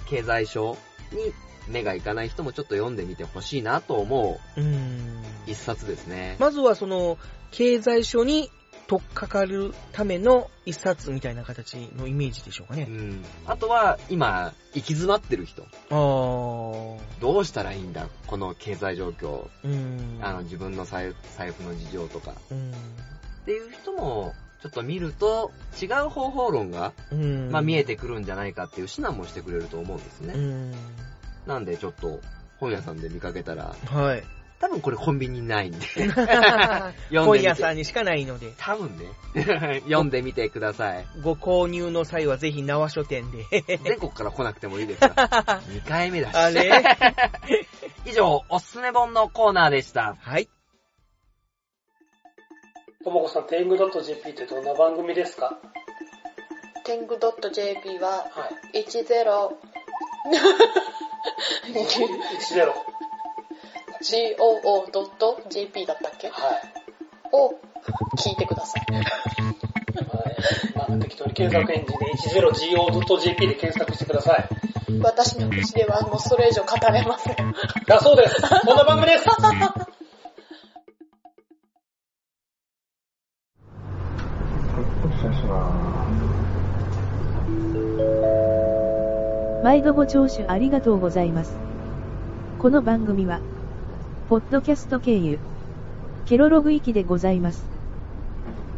経済書に目がいかない人もちょっと読んでみてほしいなと思ううん。一冊ですね。まずはその、経済書に取っかかるための一冊みたいな形のイメージでしょうかね。うん。あとは、今、行き詰まってる人。あー。どうしたらいいんだこの経済状況。うん。あの、自分の財財布の事情とか。うん。っていう人も、ちょっと見ると、違う方法論が、うん。まあ見えてくるんじゃないかっていう指南もしてくれると思うんですね。うん。なんでちょっと、本屋さんで見かけたら、はい。多分これコンビニにないんで。読んでみ本て屋さんにしかないので、多分ね。読んでみてください。ご購入の際はぜひ縄書店で。全国から来なくてもいいですから。2回目だし。あれ？以上、おすすめ本のコーナーでした。はい。ともこさん、天狗 .jp ってどんな番組ですか？天狗 .jp ははい。10 10。goo.jp だったっけ？はい。を聞いてください。はいまあ、適当に検索エンジンで 10go.jp で検索してください。私の口ではもうそれ以上語れません。だそうです。こんな番組です。毎度ご聴取ありがとうございます。この番組は、ポッドキャスト経由、ケロログ域でございます。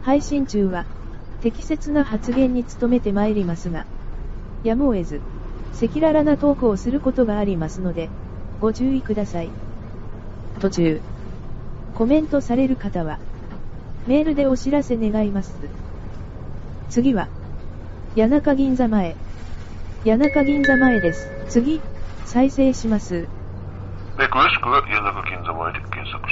配信中は、適切な発言に努めてまいりますが、やむを得ず、赤裸々なトークをすることがありますので、ご注意ください。途中、コメントされる方は、メールでお知らせ願います。次は、谷中銀座前。谷中銀座前です。次、再生します。で、詳しくは谷中銀座前で検索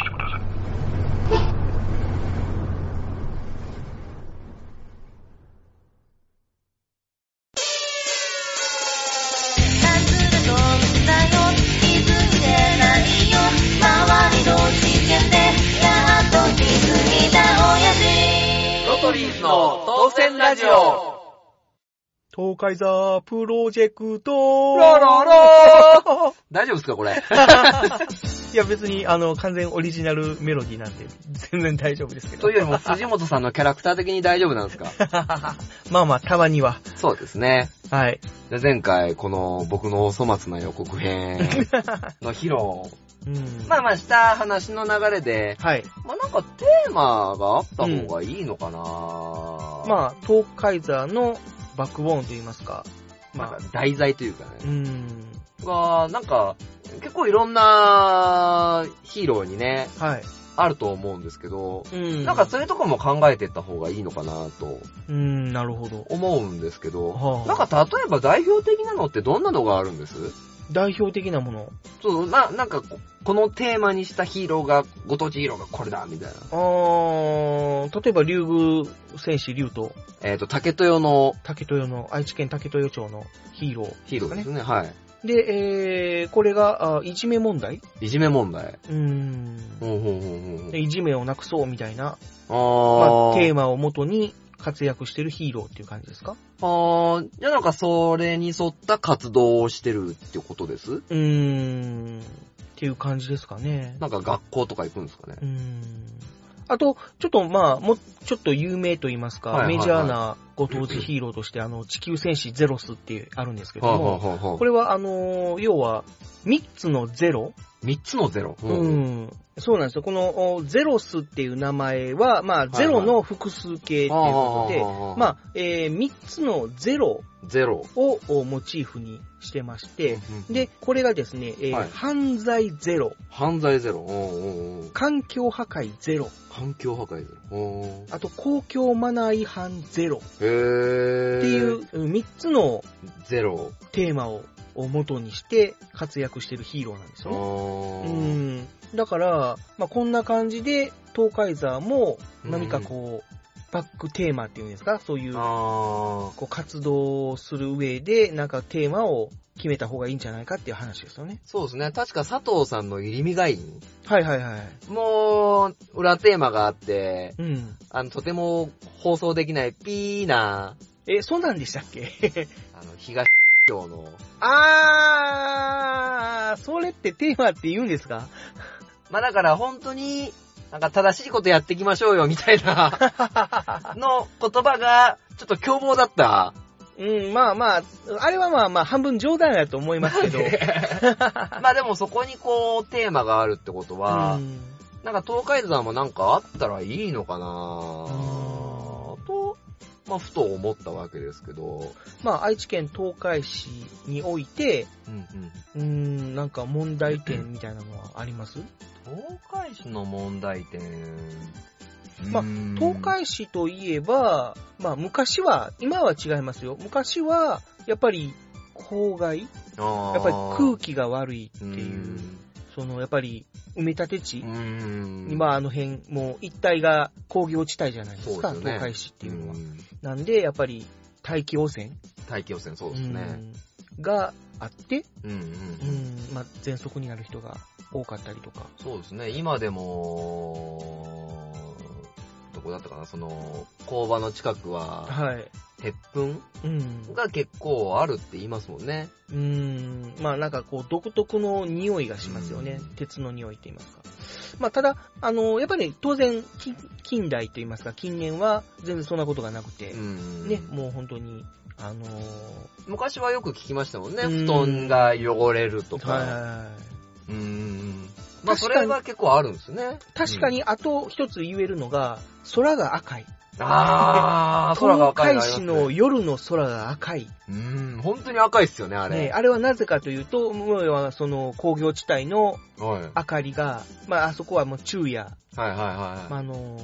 東海座プロジェクトラララ 大丈夫ですかこれ？いや別にあの完全オリジナルメロディーなんで全然大丈夫ですけど。というよりも藤本さんのキャラクター的に大丈夫なんですか？まあまあたまには。そうですね。はい。で前回、この僕のお粗末な予告編の披露。うん。まあまあした話の流れで、はい。まあなんかテーマがあった方がいいのかな、まあ東海座のバックボーンと言いますか。なんかまあ、題材というかうね。ん。が、なんか、結構いろんなヒーローにね、はい。あると思うんですけど、うん。なんかそういうとこも考えていった方がいいのかなとうん、なるほど。思うんですけど、はあなんか例えば代表的なのってどんなのがあるんです？代表的なもの。そう、な、なんかこ、このテーマにしたヒーローが、ご当地ヒーローがこれだ、みたいな。あー、例えば竜宮戦士竜とえっ、と、竹豊の竹豊の、愛知県竹豊町のヒーロー。ヒーローですね。はい。で、えー、これが、あいじめ問題？いじめ問題。うーん。ほうほうほうほういじめをなくそうみたいな、あまーあ、テーマをもとに活躍してるヒーローっていう感じですか？あー、じゃあなんかそれに沿った活動をしてるってことです？うーん。っていう感じですかね。なんか学校とか行くんですかね？うーん。あと、ちょっとまあ、もう、ちょっと有名と言いますか、はいはいはいメジャーなご当地ヒーローとして、あの、地球戦士ゼロスっていうあるんですけどはあ、も、はあはあはあこれはあのー要は、3つのゼロ三つのゼロ。ううんん。そうなんですよ。このおゼロスっていう名前は、まあ、いゼロの複数形っていうことで、まあ、えー、3つのゼロゼロ。ををモチーフにしてまして、うんで、これがですね、えーはい犯罪ゼロ、犯罪ゼロ。おうお環境破壊ゼロ、環境破壊ゼロ。あと公共マナー違反ゼロへー。っていう3つのゼロ。テーマをを元にして活躍してるヒーローなんですよね。うん。だから、まあ、こんな感じで、東海ザーも何かこう、バックテーマっていうんですか？そういう、あこう活動をする上で、なんかテーマを決めた方がいいんじゃないかっていう話ですよね。そうですね。確か佐藤さんの入り身がいい。はいはいはい。もう、裏テーマがあって、うん。あの、とても放送できないピーな、え、そうなんでしたっけ？あの、東町の、あー、それってテーマって言うんですか？まあだから本当に、なんか正しいことやっていきましょうよ、みたいな、の言葉が、ちょっと凶暴だった。うん、まあまあ、あれはまあまあ半分冗談やと思いますけど。まあでもそこにこう、テーマがあるってことは、うんなんか東海山もなんかあったらいいのかなと、まあふと思ったわけですけど、まあ愛知県東海市において、うんうん。うーん、なんか問題点みたいなのはあります？東海市の問題点、まあ東海市といえば、まあ昔は、今は違いますよ。昔は、やっぱり、郊外やっぱり空気が悪いってう。いう、んその、やっぱり、埋め立て地、うん今あの辺、もう一帯が工業地帯じゃないですか、すよね東海市っていうのは。んなんで、やっぱり、大気汚染？大気汚染そうですね。うんがあって、うんうん。うん、まあ、喘息になる人が多かったりとか。そうですね。今でも、どこだったかな、その、工場の近くは、はい。鉄粉？うん。が結構あるって言いますもんね。うーん、まあなんかこう独特の匂いがしますよね。うん鉄の匂いって言いますか。まあただ、あの、やっぱり当然、近近代と言いますか、近年は全然そんなことがなくて、うんね、もう本当に、あの昔はよく聞きましたもんね。うん布団が汚れるとか。はい。うん。まあそれは結構あるんですね。確かに、あと一つ言えるのが、空が赤い。あー、空が赤い東海市の夜の空が赤い。うん、本当に赤いっすよね、あれ。ね、あれはなぜかというと、もうはその工業地帯のはい。明かりが、まああそこはもう昼夜、はいはいはい。まああの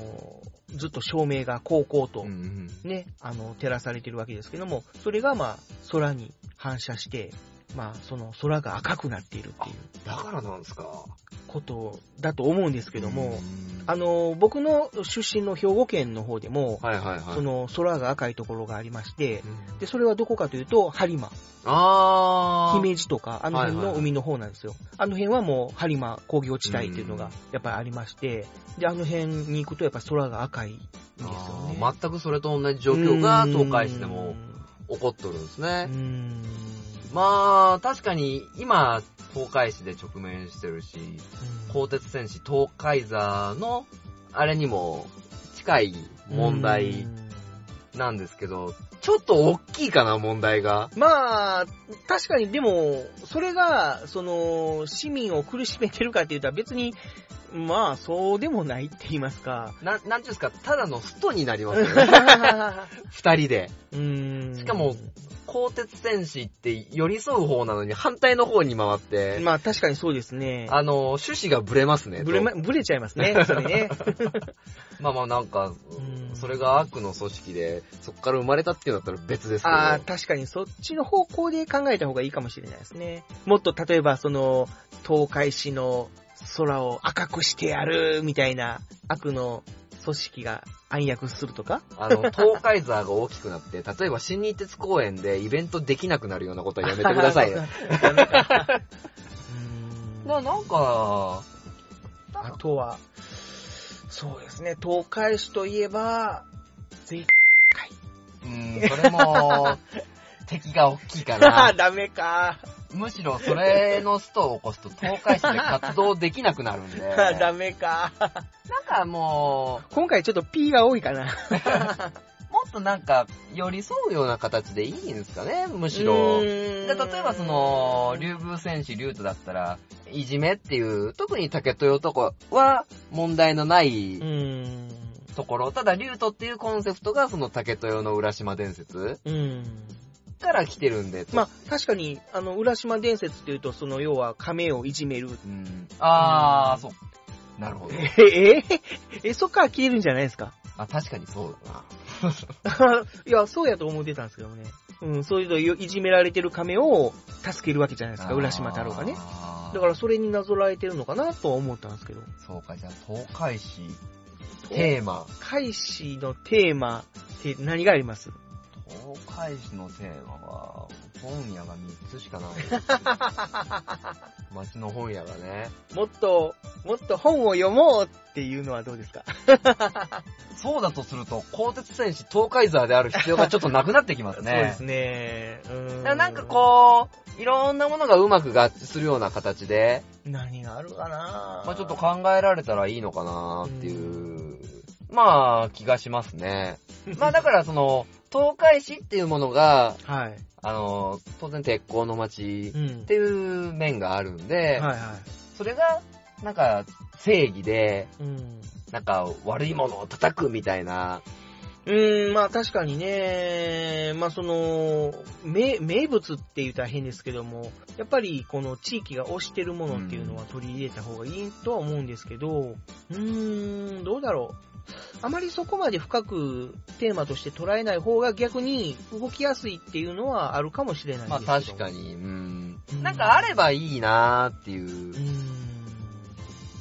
ずっと照明がこうこうとうんうんね、あの、照らされてるわけですけども、それがまあ、空に反射して、まあ、その空が赤くなっているっていうだからなんですか？ことだと思うんですけども、うんあの、僕の出身の兵庫県の方でも、はいはいはい。その空が赤いところがありまして、うんで、それはどこかというと、播磨、あー。姫路とか、あの辺はいはいはいの海の方なんですよ。あの辺はもう、播磨工業地帯っていうのがやっぱりありまして、で、あの辺に行くとやっぱ空が赤いんですよね。全くそれと同じ状況が東海市でも起こっとるんですうね。ん。まあ、確かに今、東海市で直面してるし、鋼鉄戦士東海座の、あれにも近い問題なんですけど、ちょっと大きいかな、問題が。まあ、確かにでも、それが、その、市民を苦しめてるかって言ったら別に、まあ、そうでもないって言いますか。な、なんていうんですか、ただのストになりますよね。二人で。うん。しかも、鋼鉄戦士って寄り添う方なのに反対の方に回って、まあ確かにそうですね。あの、趣旨がブレますね。ぶれま、とぶれちゃいますね、それね。まあまあなんか、うんそれが悪の組織で、そこから生まれたっていうんだったら別ですけど。ああ、確かにそっちの方向で考えた方がいいかもしれないですね。もっと例えばその、東海市の空を赤くしてやるみたいな悪の組織が暗躍するとか？あの、東海座が大きくなって、例えば新日鉄公園でイベントできなくなるようなことはやめてくださいね。な、なんか、あとは、そうですね、東海市といえば、税うん、それも、敵が大きいかあな。ダメか。むしろそれのストを起こすと東海市で活動できなくなるんで。ダメか。なんかも今回ちょっと P が多いかな。う、もっとなんか寄り添うような形でいいんですかね、むしろ。で例えばその、竜宮戦士竜斗だったら、いじめっていう、特に竹豊とかは問題のないうん。ところ、ただ竜斗っていうコンセプトがその竹豊の浦島伝説うん。から来てるんで。まあ、確かに、あの、浦島伝説っていうと、その、要は、亀をいじめる。あー、そう。なるほど。え、え、え、そっから消えるんじゃないですか？あ、確かにそうだな。いや、そうやと思ってたんですけどね。うん、そういうのいじめられてる亀を助けるわけじゃないですか、浦島太郎がね。だからそれになぞらえてるのかなとは思ったんですけど。そうか、じゃあ、東海市、テーマ。海市のテーマって何があります？東海市のテーマは、本屋が3つしかない。町の本屋がね。もっと、もっと本を読もうっていうのはどうですか？そうだとすると、鋼鉄戦士東海座である必要がちょっとなくなってきますね。そうですね。うん。なんかこう、いろんなものがうまく合致するような形で、何があるかな？まあちょっと考えられたらいいのかなっていう、まあ気がしますね。まあだからその、東海市っていうものが、はい。あの、当然鉄鋼の町っていう面があるんで、はいはい。それが、なんか、正義で、うん。なんか、悪いものを叩くみたいな、うーん、まあ確かにね、まあその、名、名物って言ったら変ですけども、やっぱりこの地域が推してるものっていうのは取り入れた方がいいとは思うんですけど、うーん、どうだろう。あまりそこまで深くテーマとして捉えない方が逆に動きやすいっていうのはあるかもしれないですまあ確かに、うん。なんかあればいいなーっていう。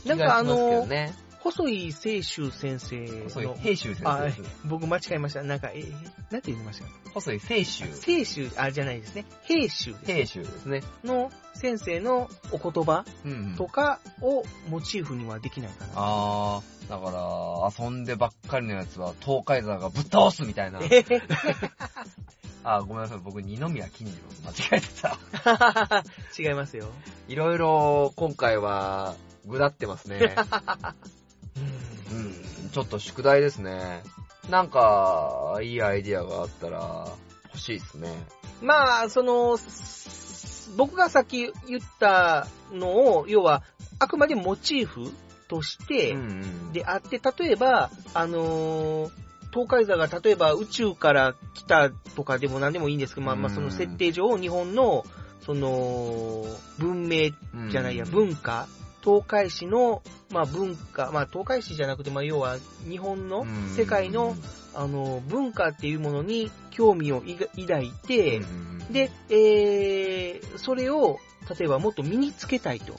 気なんかあの、ね。細井清舟先生細井の。平州先生ですねあ僕間違えました。なんか、え、えなんて言いました？細井清舟。清舟、あ、じゃないですね。平州です。平州ですね。の先生のお言葉うんうんとかをモチーフにはできないかな。あー、だから、遊んでばっかりのやつは東海座がぶっ倒すみたいな。あー、ごめんなさい。僕、二宮金次郎と間違えてた。違いますよ。いろいろ、今回は、ぐだってますね。うん、ちょっと宿題ですね。なんか、いいアイディアがあったら、欲しいですね。まあ、その、僕がさっき言ったのを、要は、あくまでモチーフとして、であって、例えば、あのー東海座が例えば宇宙から来たとかでも何でもいいんですけど、まあまあその設定上、日本の、その、文明じゃないや、うん文化、東海市の、まあ文化、まあ東海市じゃなくて、まあ要は日本のうん世界の、あの、文化っていうものに興味を抱いて、で、えー、それを、例えばもっと身につけたいと。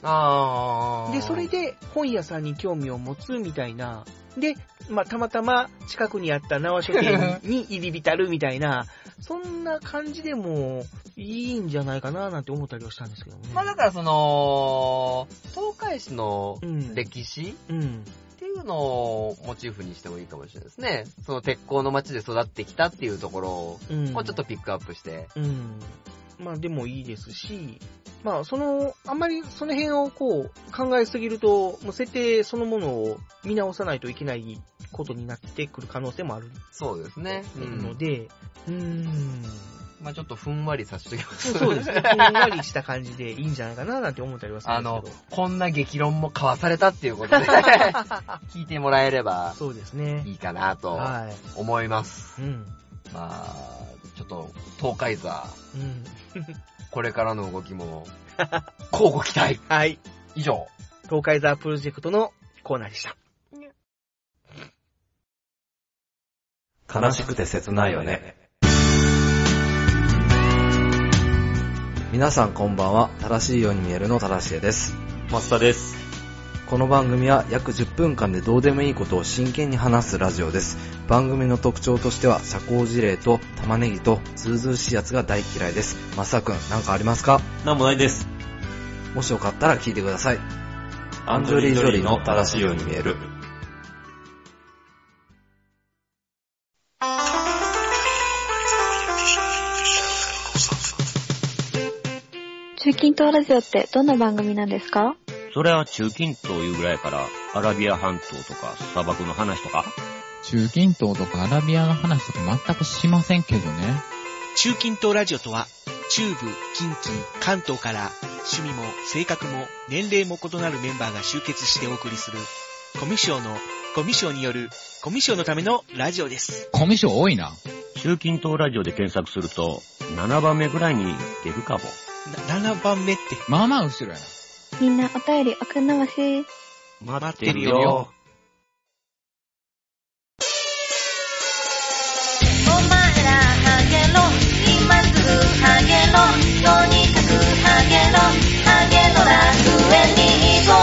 で、それで本屋さんに興味を持つみたいな。で、まあ、たまたま近くにあった縄書店に入り浸るみたいな、そんな感じでもいいんじゃないかななんて思ったりはしたんですけどね。まあだからその、東海市のうん歴史うん。っていうのをモチーフにしてもいいかもしれないですね。その鉄鋼の町で育ってきたっていうところを、うんもうちょっとピックアップして。うん。まあでもいいですし、まあその、あんまりその辺をこう考えすぎると、もう設定そのものを見直さないといけないことになってくる可能性もあるそうですね。ので、うーん。まあちょっとふんわりさせておきます。そうですね。ふんわりした感じでいいんじゃないかななんて思ったりはするあ。の、こんな激論も交わされたっていうことで、聞いてもらえればそうですね。いいかなとはい思います。うん。まあ、ちょっと、東海座、うん。これからの動きも、交互期待。はい。以上。東海ザープロジェクトのコーナーでした。悲しくて切ないよね。皆さんこんばんは。正しいように見えるの正しいです。松田です。この番組は約10分間でどうでもいいことを真剣に話すラジオです。番組の特徴としては社交辞令と玉ねぎとズうずうしいやつが大嫌いです。松田くん、なんかありますか？なんもないです。もしよかったら聞いてください。アンジョリー・ジョリーの正しいように見える。中近東ラジオってどんな番組なんですか？それは中近東いうぐらいから、アラビア半島とか砂漠の話とか？中近東とかアラビアの話とか全くしませんけどね。中近東ラジオとは、中部、近畿、関東から趣味も性格も年齢も異なるメンバーが集結してお送りする、コミュ障の、コミュ障による、コミュ障のためのラジオです。コミュ障多いな。中近東ラジオで検索すると、7番目ぐらいに出るかも。な7番目って。まあまあ後ろやな。みんなお便り送んなまし。待ってるよ。お前らハゲろ。今すぐハゲろ。とにかくハゲろ。ハゲの楽園に行こ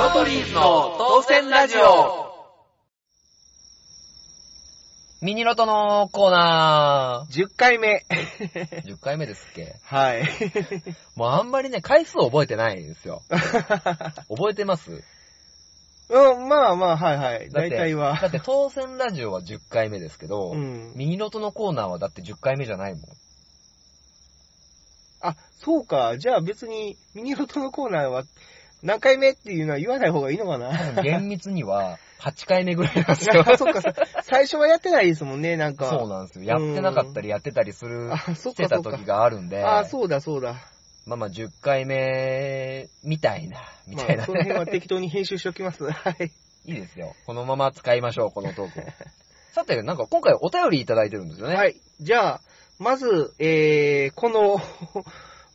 う。ロトリーズの当選ラジオミニロトのコーナ10回目。ー。10回目ですっけ？はい。もうあんまりね、回数覚えてないんですよ。覚えてます？うん、まあまあ、はいはい。大体は。だって当選ラジオは10回目ですけど、うんミニロトのコーナーはだって10回目じゃないもん。あ、そうか。じゃあ別に、ミニロトのコーナーは、何回目っていうのは言わない方がいいのかな？厳密には8回目ぐらいなんですよ。あそっか、最初はやってないですもんね、なんか。そうなんですよ。やってなかったりやってたりする、あ、そっしてた。時があるんで、あ、そうだそうだ。まあまあ10回目、みたいな、みたいな、まあ、その辺は適当に編集しておきます。はい。いいですよ。このまま使いましょう、このトークを。さて、なんか今回お便りいただいてるんですよね。はい。じゃあ、まず、えー、この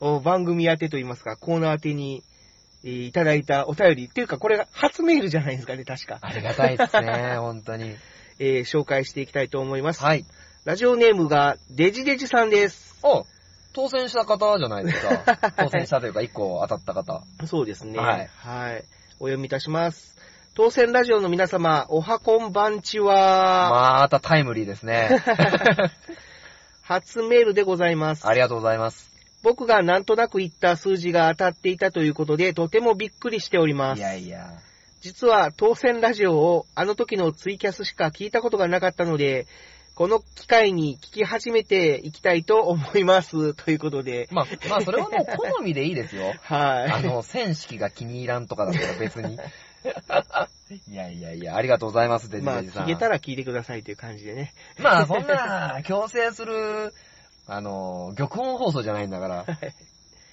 お番組宛てといいますか、コーナー宛てに、えーいただいたお便り、っていうかこれが初メールじゃないですかね、確か。ありがたいですね、本当に。えー紹介していきたいと思います。はい。ラジオネームが、デジデジさんです。お当選した方じゃないですか。当選したというか、1個当たった方。そうですね。はいはい。お読みいたします。当選ラジオの皆様、おはこんばんちは。またタイムリーですね。初メールでございます。ありがとうございます。僕がなんとなく言った数字が当たっていたということで、とてもびっくりしておりまいす。やいや。実は当選ラジオをあの時のツイキャスしか聞いたことがなかったので、この機会に聞き始めていきたいと思います。ということで。まあ、まあ、それはもう好みでいいですよ。はい。あの、戦式が気に入らんとかだったら別に。いやいやいや、ありがとうございます、デジまあ、デジさん。聞けたら聞いてくださいという感じでね。まあ、そんな、強制する、あの、玉音放送じゃないんだから。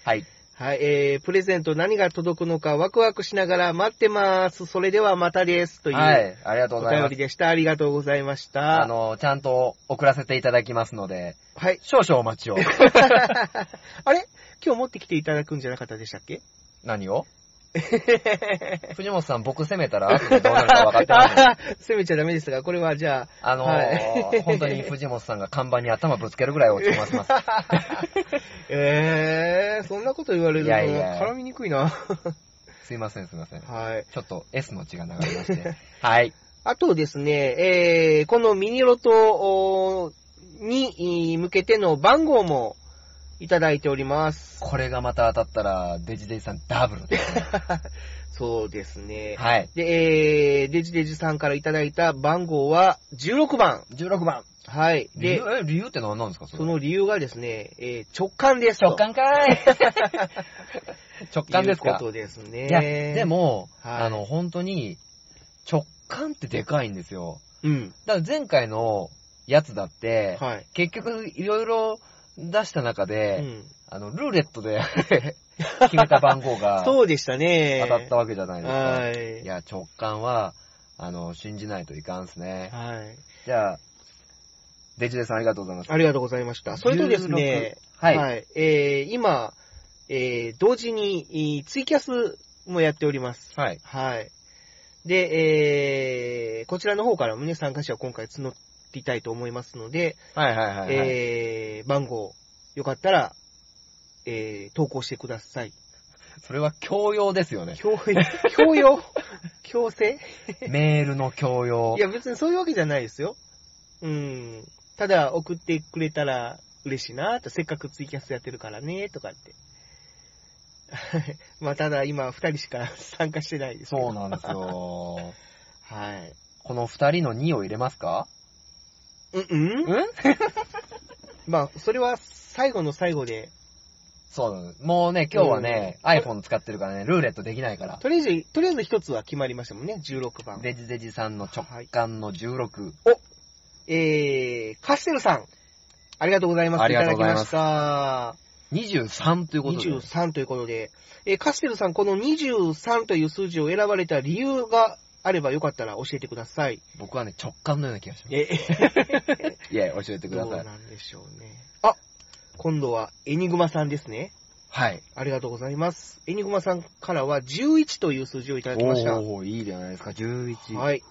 はい。はい、えー、プレゼント何が届くのかワクワクしながら待ってます。それではまたです。という、はい、ありがとうおございます。便りでした。ありがとうございました。あの、ちゃんと送らせていただきますので、はい。少々お待ちを。あれ？今日持ってきていただくんじゃなかったでしたっけ？何を？藤本さん、僕責めたら後でどうなるか分かってますあ責めちゃダメですが、これはじゃあ、あのーはい本当に藤本さんが看板に頭ぶつけるぐらい落ち込ませます。えー、そんなこと言われると絡みにくいな。すいません、すいません。はい。ちょっと S の血が流れまして。はい。あとですね、えー、このミニロトに向けての番号もいただいております。これがまた当たったら、デジデジさんダブルですね。そうですね。はい。で、えー、デジデジさんからいただいた番号は16番。16番。はい。で理由、、え、理由って何なんですかそれ？その理由がですね、えー直感ですと。直感かい 直感ですか？いうことですね。いや、で、も、はいあの、本当に、直感ってでかいんですよ。うん。だから前回のやつだって、はい。結局いろいろ出した中うで、ん。あの、ルーレットで 決めた番号が そうでしたね。当たったわけじゃないですか。はいいや、直感は、あの、信じないといかんすね。はい。じゃあ、デジデさんありがとうございます。ありがとうございました。それとですね、16はいえー、今、えー、同時に、えーツイキャスもやっております。はい。はい。で、えー、こちらの方からもね、参加者を今回募りたいと思いますので、はいはいはい、はい。えー、番号、よかったら、えー、投稿してください。それは強要ですよね。強、強要 強制？メールの強要い。や、別にそういうわけじゃないですよ。うん。ただ、送ってくれたら嬉しいなと、せっかくツイキャスやってるからね、とかって。まあ、ただ、今、二人しか参加してないです。そうなんですよ。はい。この二人の2を入れますか？うん？うん？う んまあ、それは最後の最後で、そうなの。もうね、今日はね、iPhone 使ってるからね、ルーレットできないから。とりあえず、とりあえず一つは決まりましたもんね、16番。デジデジさんの直感の16。えー、カステルさん。ありがとうございます。ありがとうございますただきました。23ということで。23ということで、えーカステルさん、この23という数字を選ばれた理由があればよかったら教えてください。僕はね、直感のような気がします。え、いや、教えてください。どうなんでしょうね。あ、今度はエニグマさんですね。はい。ありがとうございます。エニグマさんからは11という数字をいただきました。おー、いいじゃないですか、11。はい。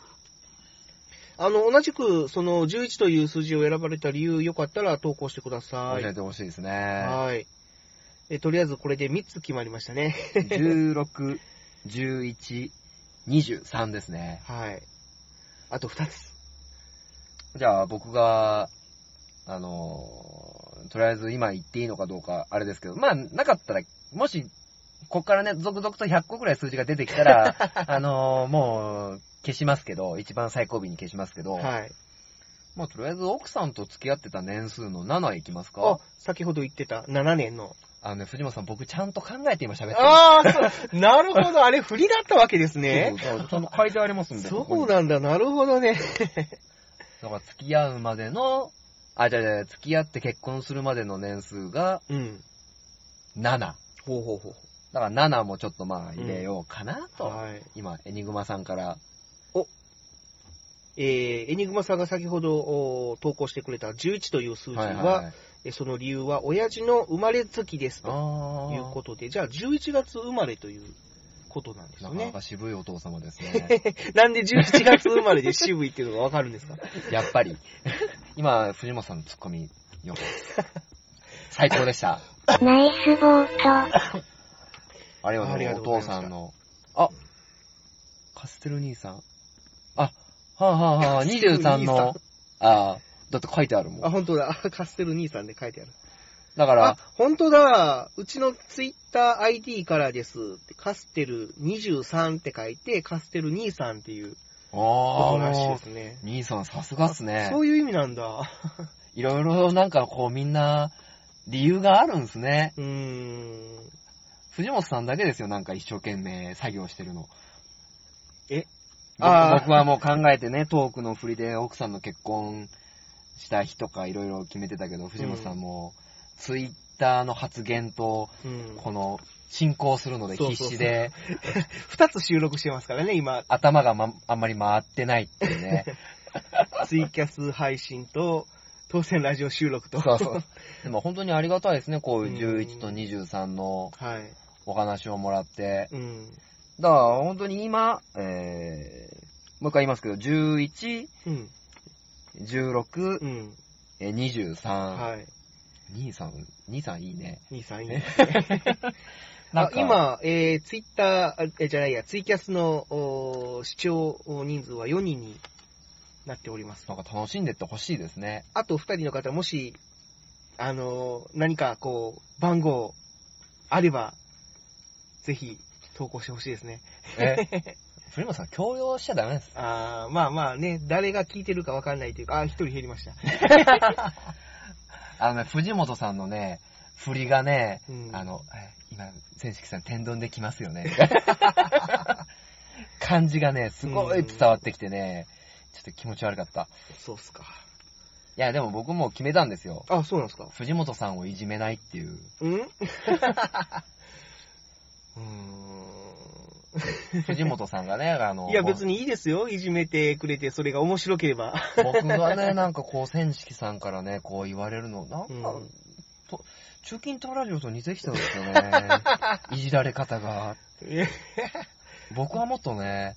あの、同じく、その11という数字を選ばれた理由、よかったら投稿してください。教えてほしいですね。はい。えとりあえずこれで3つ決まりましたね。16、11、23ですね。はい。あと2つ。じゃあ僕が、あのーとりあえず今言っていいのかどうかあれですけど、まあなかったら、もし、こっからね、続々と100個くらい数字が出てきたら、あのーもう消しますけど、一番最後尾に消しますけど、はい。まあとりあえず奥さんと付き合ってた年数の7いきますあか、先ほど言ってた7年の。あのね、藤本さん僕ちゃんと考えて今喋ってる。ああ、そうなるほど。あれ、振りだったわけですね。そうそうちゃんと書いてありますんで。そうなんだ。なるほどね。だから付き合うまでの、あ、じゃあじゃあ付き合って結婚するまでの年数がうん。7。ほうほうほう。だから7もちょっとまあ入れようかなと。はい。今、エニグマさんから。えー、エニグマさんが先ほどお投稿してくれた11という数字は、はいはいはいえその理由は、親父の生まれ月ですとあいうことで、じゃあ11月生まれということなんですよね。なかなか渋いお父様ですね。なんで11月生まれで渋いっていうのがわかるんですか？やっぱり。今、藤本さんのツッコミ、よく。最高でした。ナイスボート。ありがとうありがとうお父ございましたさんの。あ、カステル兄さん。あ、はあ、はあはあ、カステル兄さ23んの、あだって書いてあるもん。あ、本当だ。カステル兄さんで書いてある。だからあ、、本当だ。うちのツイッター ID からです。カステル23って書いて、カステル兄さんっていうあことらしいあで、すね。兄さんさすがっすね。そういう意味なんだ。いろいろなんかこうみんな、理由があるんすね。うーん。藤本さんだけですよ、なんか一生懸命作業してるの。え？僕あー僕はもう考えてね、トークの振りで奥さんの結婚した日とかいろいろ決めてたけど、藤本さんも、ツイッターの発言と、うん。この、進行するので必死で、二つ収録してますからね、今。頭が、ま、あんまり回ってないっていうね。ツイキャス配信と、当選ラジオ収録と。そうそう。でも本当にありがたいですね、こういう11と23のはい。お話をもらって。うん。だから本当に今、えー、もう一回言いますけど、11、うん。16、うん。えー23、はい。23、23いいね。兄さんいいね。なんかあ今、えー、ツイッター、えじゃないや、ツイキャスのおー視聴人数は4人になっております。なんか楽しんでってほしいですね。あと2人の方、もし、あのー何かこう、番号あれば、ぜひ投稿してほしいですね。え？古本さん、強要しちゃダメです。あーまあまあね、誰が聞いてるかわかんないというか、あー、1人減りました。あのね、藤本さんのね、振りがね、うんあの、え今、千式さん天丼できますよね。感じがね、すごい伝わってきてね、ちょっと気持ち悪かった。そうっすか。いや、でも僕もう決めたんですよ。あ、そうなんですか。藤本さんをいじめないっていう。うん？うーん。藤本さんがね、あの、いや別にいいですよ。いじめてくれて、それが面白ければ。僕がね、なんかこう、千式さんからね、こう言われるの、なんか、うんと中近東ラジオと似てきたんですよね。いじられ方が。僕はもっとね、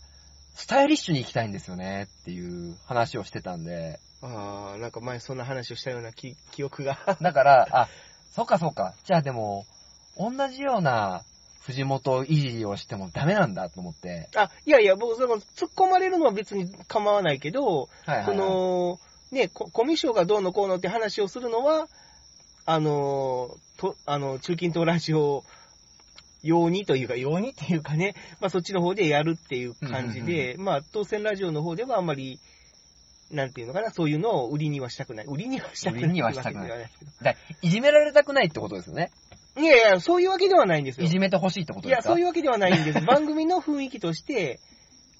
スタイリッシュに行きたいんですよねっていう話をしてたんで。ああ、なんか前そんな話をしたような記記憶が。だから、あ、そうかそうか。じゃあでも、同じような藤本いじりをしてもダメなんだと思って。あ、いやいや、僕、その、突っ込まれるのは別に構わないけど、はいはいはいこの、ね、ココミュ障がどうのこうのって話をするのは、あの、と、あの、中近東ラジオ用にというか、用にっていうかね、まあそっちの方でやるっていう感じで、まあ当選ラジオの方ではあんまり、なんていうのかな、そういうのを売りにはしたくない。売りにはしたくない。売りにはしたくないいじめられたくないってことですよね。いやいや、そういうわけではないんですよ。いじめてほしいってこといや、ですか？そういうわけではないんです。番組の雰囲気として、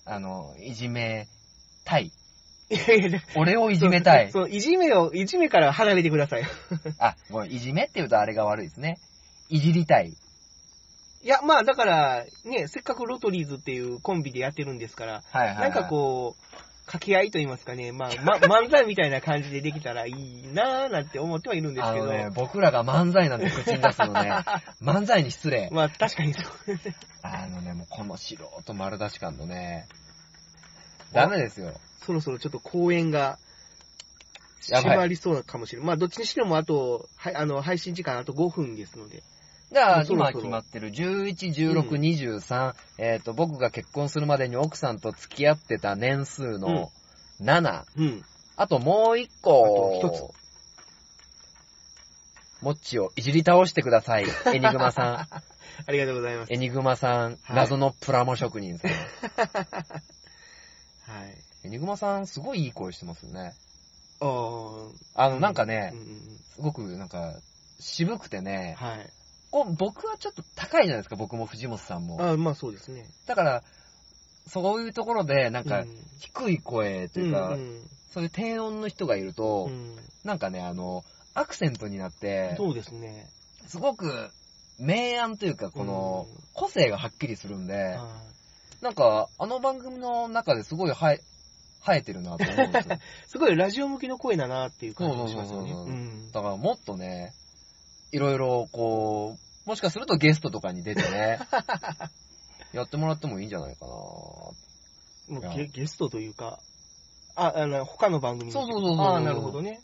あの、いじめたい。いやいや俺をいじめたい。そう、そういじめを、いじめから離れてください。あ、ごめん、いじめって言うとあれが悪いですね。いじりたい。いや、まあだから、ね、せっかくロトリーズっていうコンビでやってるんですから、はいはい、はい。なんかこう、掛け合いと言いますかね、まあ、ま、漫才みたいな感じでできたらいいなぁなんて思ってはいるんですけど。あのね、僕らが漫才なんて口に出すのね、漫才に失礼。まあ、確かにそう。あのね、もうこの素人丸出し感のね、ダメですよ。そろそろちょっと公演が、やばい閉まりそうかもしれない。まあ、どっちにしてもあと、はい、あの、配信時間あと5分ですので。じゃあ、今決まってる11、16、23、えっと、僕が結婚するまでに奥さんと付き合ってた年数の7、うん。あともう一個、一つもっちをいじり倒してください。エニグマさん。ありがとうございます。エニグマさん、はい謎のプラモ職人さん。はい。エニグマさん、すごいいい声してますよね。あーあの、なんかねうん、うんすごくなんか、渋くてね、うんはい。こう僕はちょっと高いじゃないですか、僕も藤本さんも。あまあそうですね。だから、そういうところで、なんかうん、低い声というか、うんうんそういう低音の人がいると、うんなんかね、あの、アクセントになって、そうですね。すごく、明暗というか、この、個性がはっきりするんで、なんか、あの番組の中ですごい生え、生えてるなと思うんですよ。すごいラジオ向きの声だなっていう感じそうそうそう。がしますよね。うんだからもっとね、いろいろこう、もしかするとゲストとかに出てね、やってもらってもいいんじゃないかなもうゲゲストというか、あ、あの、他の番組にそうそうそうそうああ、なるほどね。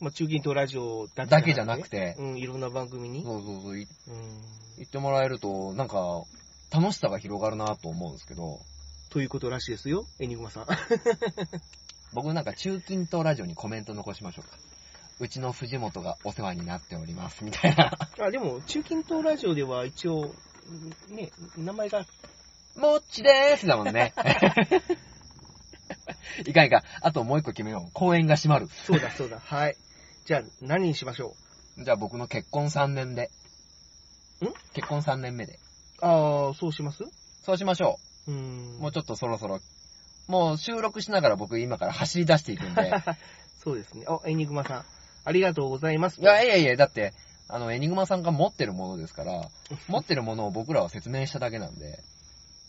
まあ、中近東ラジオだけだけじゃなくてうん、いろんな番組に。そうそうそう、いうん。言ってもらえると、なんか、楽しさが広がるなと思うんですけど、ということらしいですよ、エニグマさん。僕なんか中近東ラジオにコメント残しましょうか。うちの藤本がお世話になっております、みたいな。あ、でも、中近東ラジオでは一応、ね、名前が、もっちでーすだもんね。いかんいかん。あともう一個決めよう。公演が閉まる。そうだそうだ、はい。じゃあ、何にしましょじゃあ僕の結婚3年で。ん？結婚3年目で。う。ああ、そうします？そうしましょうーんう。もうちょっとそろそろ。もう収録しながら僕今から走り出していくんで。そうですね。あ、エニグマさん、ありがとうございます。いやいやいや、だって、あの、エニグマさんが持ってるものですから、持ってるものを僕らは説明しただけなんで。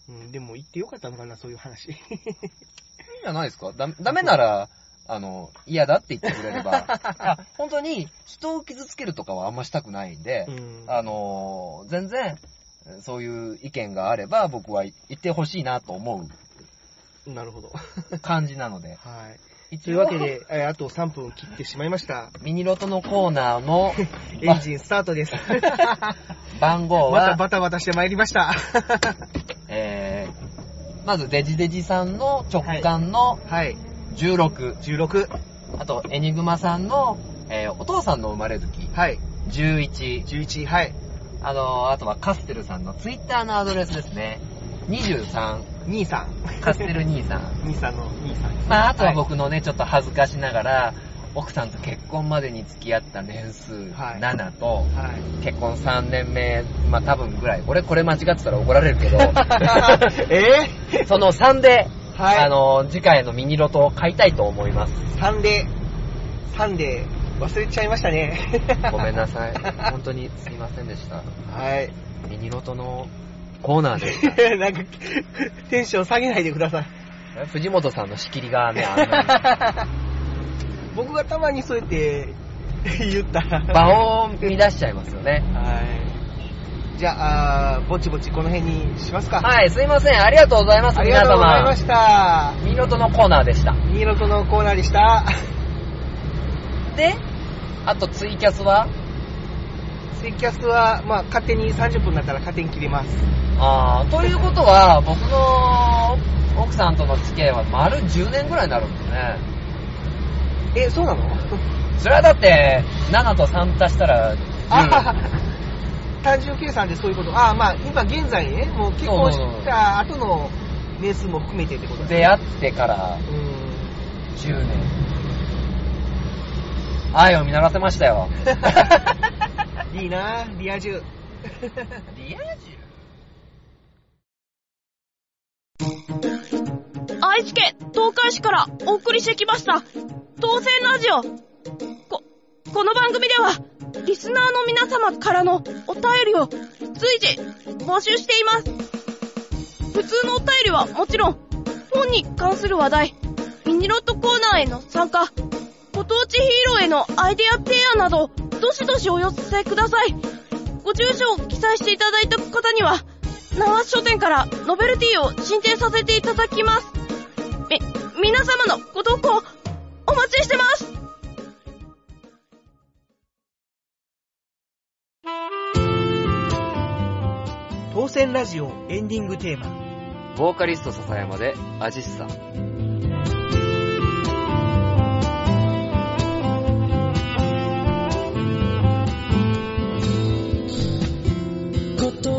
うん、でも言ってよかったのかな、そういう話。いいんじゃないですか？ダダメなら、あの、嫌だって言ってくれれば、あ 本当に人を傷つけるとかはあんましたくないんで、うんあの、全然、そういう意見があれば僕は言ってほしいなと思なるほど。う感じなので。はい。一というわけで、えーあと3分切ってしまいました。ミニロトのコーナーの エンジンスタートです。番号または、バタバタしてまいりました。えー、まずデジデジさんの直感のはい。16、16。あとエニグマさんの、えーお父さんの生まれ月、はい。11、11。はい。あの、あとはカステルさんのツイッターのアドレスですね。23、兄さん。カステル兄さん。兄さんの兄さん。まあ、あとは僕のね、ちょっと恥ずかしながら、奥さんと結婚までに付き合った年数はい7と、はい。結婚3年目、まあ多分ぐらい。俺これ間違ってたら怒られるけど、え？その3で、はいあの、次回のミニロトを買いたいと思います。ー、3で、3で、忘れちゃいましたね。ごめんなさい。本当にすいませんでした。はい。ミニロトのコーナーでした。なんか、テンション下げないでください。藤本さんの仕切りがね、あんな 僕がたまにそうやって 言ったら。に場を乱しちゃいますよね。はい。じゃあ、ぼちぼちこの辺にしますか。はい、すいません。ありがとうございます、あり皆様がとうございま。した。ミニロトのコーナーでした。ミニロトのコーナーでした。で、あとツイキャスは？ツイキャスは、まあ、勝手に30分になったら勝手に切れます。あー、ということは、僕の奥さんとの付き合いは丸10年ぐらいになるんですね。え、そうなの？それはだって、7と3足したら10、あ単純計算でそういうこと。ああ、まあ、今現在ね、もう結婚した後の年数も含めてってことだね出会ってからうん。10年。愛を見習ってましたよ。いいなリア充。リア充？愛知県東海市からお送りしてきました、当選ラジオ。こ、この番組では、リスナーの皆様からのお便りを随時募集しています。普通のお便りはもちろん、本に関する話題、ミニロットコーナーへの参加、ご当地ヒーローへのアイデア提案など、どしどしお寄せください。ご住所を記載していただいた方には、縄書店からノベルティを進呈させていただきます。み、皆様のご投稿、お待ちしてます当選ラジオエンディングテーマ。ボーカリスト笹山で、アジッサ。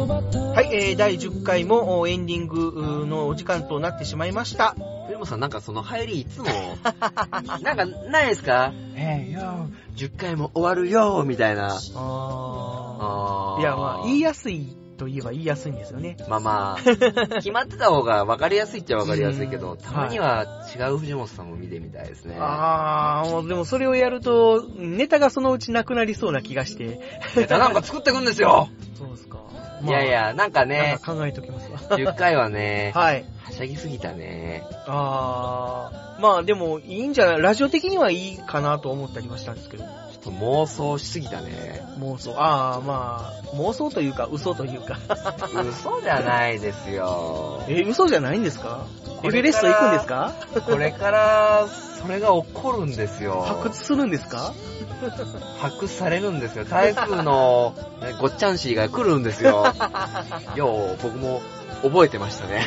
はい、えー、第10回もおエンディングのお時間となってしまいました。藤本さんなんかその入りいつも、なんかないですか？ええよ、10回も終わるよ、みたいな。あいや、まあ、言いやすいといえば言いやすいんですよね。まあまあ、決まってた方が分かりやすいっちゃ分かりやすいけど、たまには違う藤本さんも見てみたいですね。あー、もうでもそれをやると、ネタがそのうちなくなりそうな気がして。ネタなんか作ってくんですよ そうですか。いやいや、なんかねか考えときますわ。10回はね、はい。はしゃぎすぎたね。あー、まあでもいいんじゃない？ラジオ的にはいいかなと思ったりはしたんですけど。と妄想しすぎたね。妄想。あー、まあ、妄想というか嘘というか。嘘じゃないですよ。え、嘘じゃないんですか？エベレスト行くんですか？これから、それが起こるんですよ。発掘するんですか？発掘されるんですよ。台風のねごっちゃんしーが来るんですよ。よう、僕も覚えてましたね。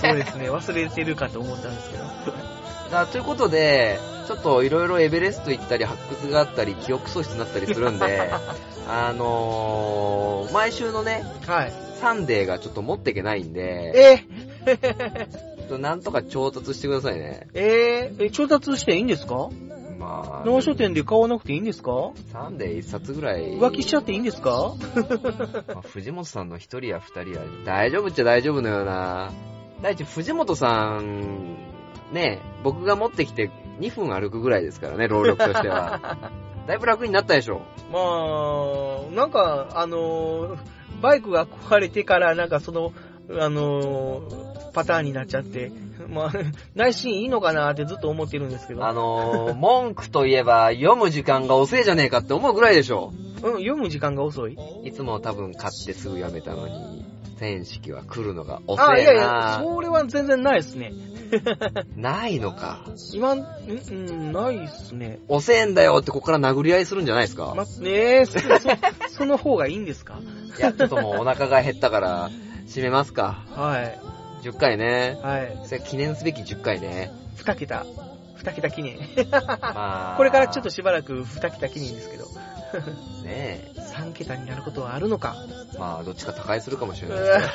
そうですね、忘れてるかと思ったんですけど。だということで、ちょっといろいろエベレスト行ったり発掘があったり記憶喪失になったりするんで、あのー、毎週のね、はい。サンデーがちょっと持っていけないんで、え？ちょっとなんとか調達してくださいね。え？ー、え、調達していいんですか？まあ、農書店で買わなくていいんですか？サンデー一冊ぐらい。浮気しちゃっていいんですか？まあ藤本さんの一人や二人は大丈夫っちゃ大丈夫のよな。第一、藤本さん、ね、僕が持ってきて2分歩くぐらいですからね、労力としては。だいぶ楽になったでしょ。まあ、なんか、あのーバイクが壊れてから、なんかその、あのーパターンになっちゃって、まあ、内心いいのかなってずっと思ってるんですけど。あのー、文句といえば読む時間が遅いじゃねえかって思うぐらいでしょ。うん、読む時間が遅いいつも多分買ってすぐ読めたのに、戦式は来るのが遅あ、いいやいや、な。それは全然ないですね。ないのか。今、ん、うん、ないっすね。遅えんだよってここから殴り合いするんじゃないですか？ま、ねえ、そ、そ、その方がいいんですか？いや、ちょっともうお腹が減ったから、締めますか。はい。10回ね。はい。それ記念すべき10回ね。二桁。二桁記念。まあ。これからちょっとしばらく二桁記念ですけど。ねえ。3桁になることはあるのか。まあ、どっちか高いするかもしれないです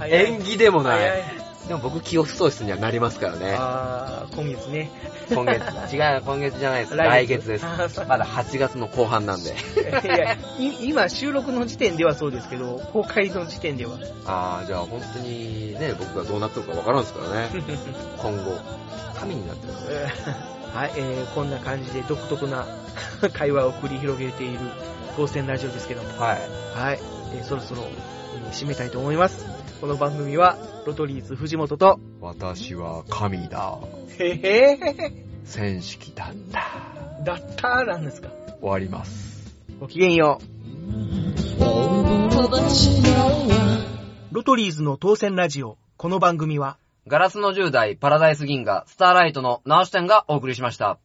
縁起でもな早い。でも僕、記憶喪失にはなりますからね。あー、今月ね。今月、違う、今月じゃないです。来来月月です。まだ8月の後半なんで。いや、い今収録の時点ではそうですけど、公開の時点では。ああ、じゃあ本当にね、僕がどうなってるかわからんですからね。今後、神になってる。はい、えー、こんな感じで独特な 会話を繰り広げている当選ラジオですけども。はい。はい、えーそろそろ、えー締めたいと思います。この番組は、ロトリーズ藤本と、私は神だ。へへー戦式だった。だったーなんですか？終わります。ごきげんよう。ロトリーズの当選ラジオ。この番組は、ガラスの10代パラダイス銀河スターライトの直し店がお送りしました。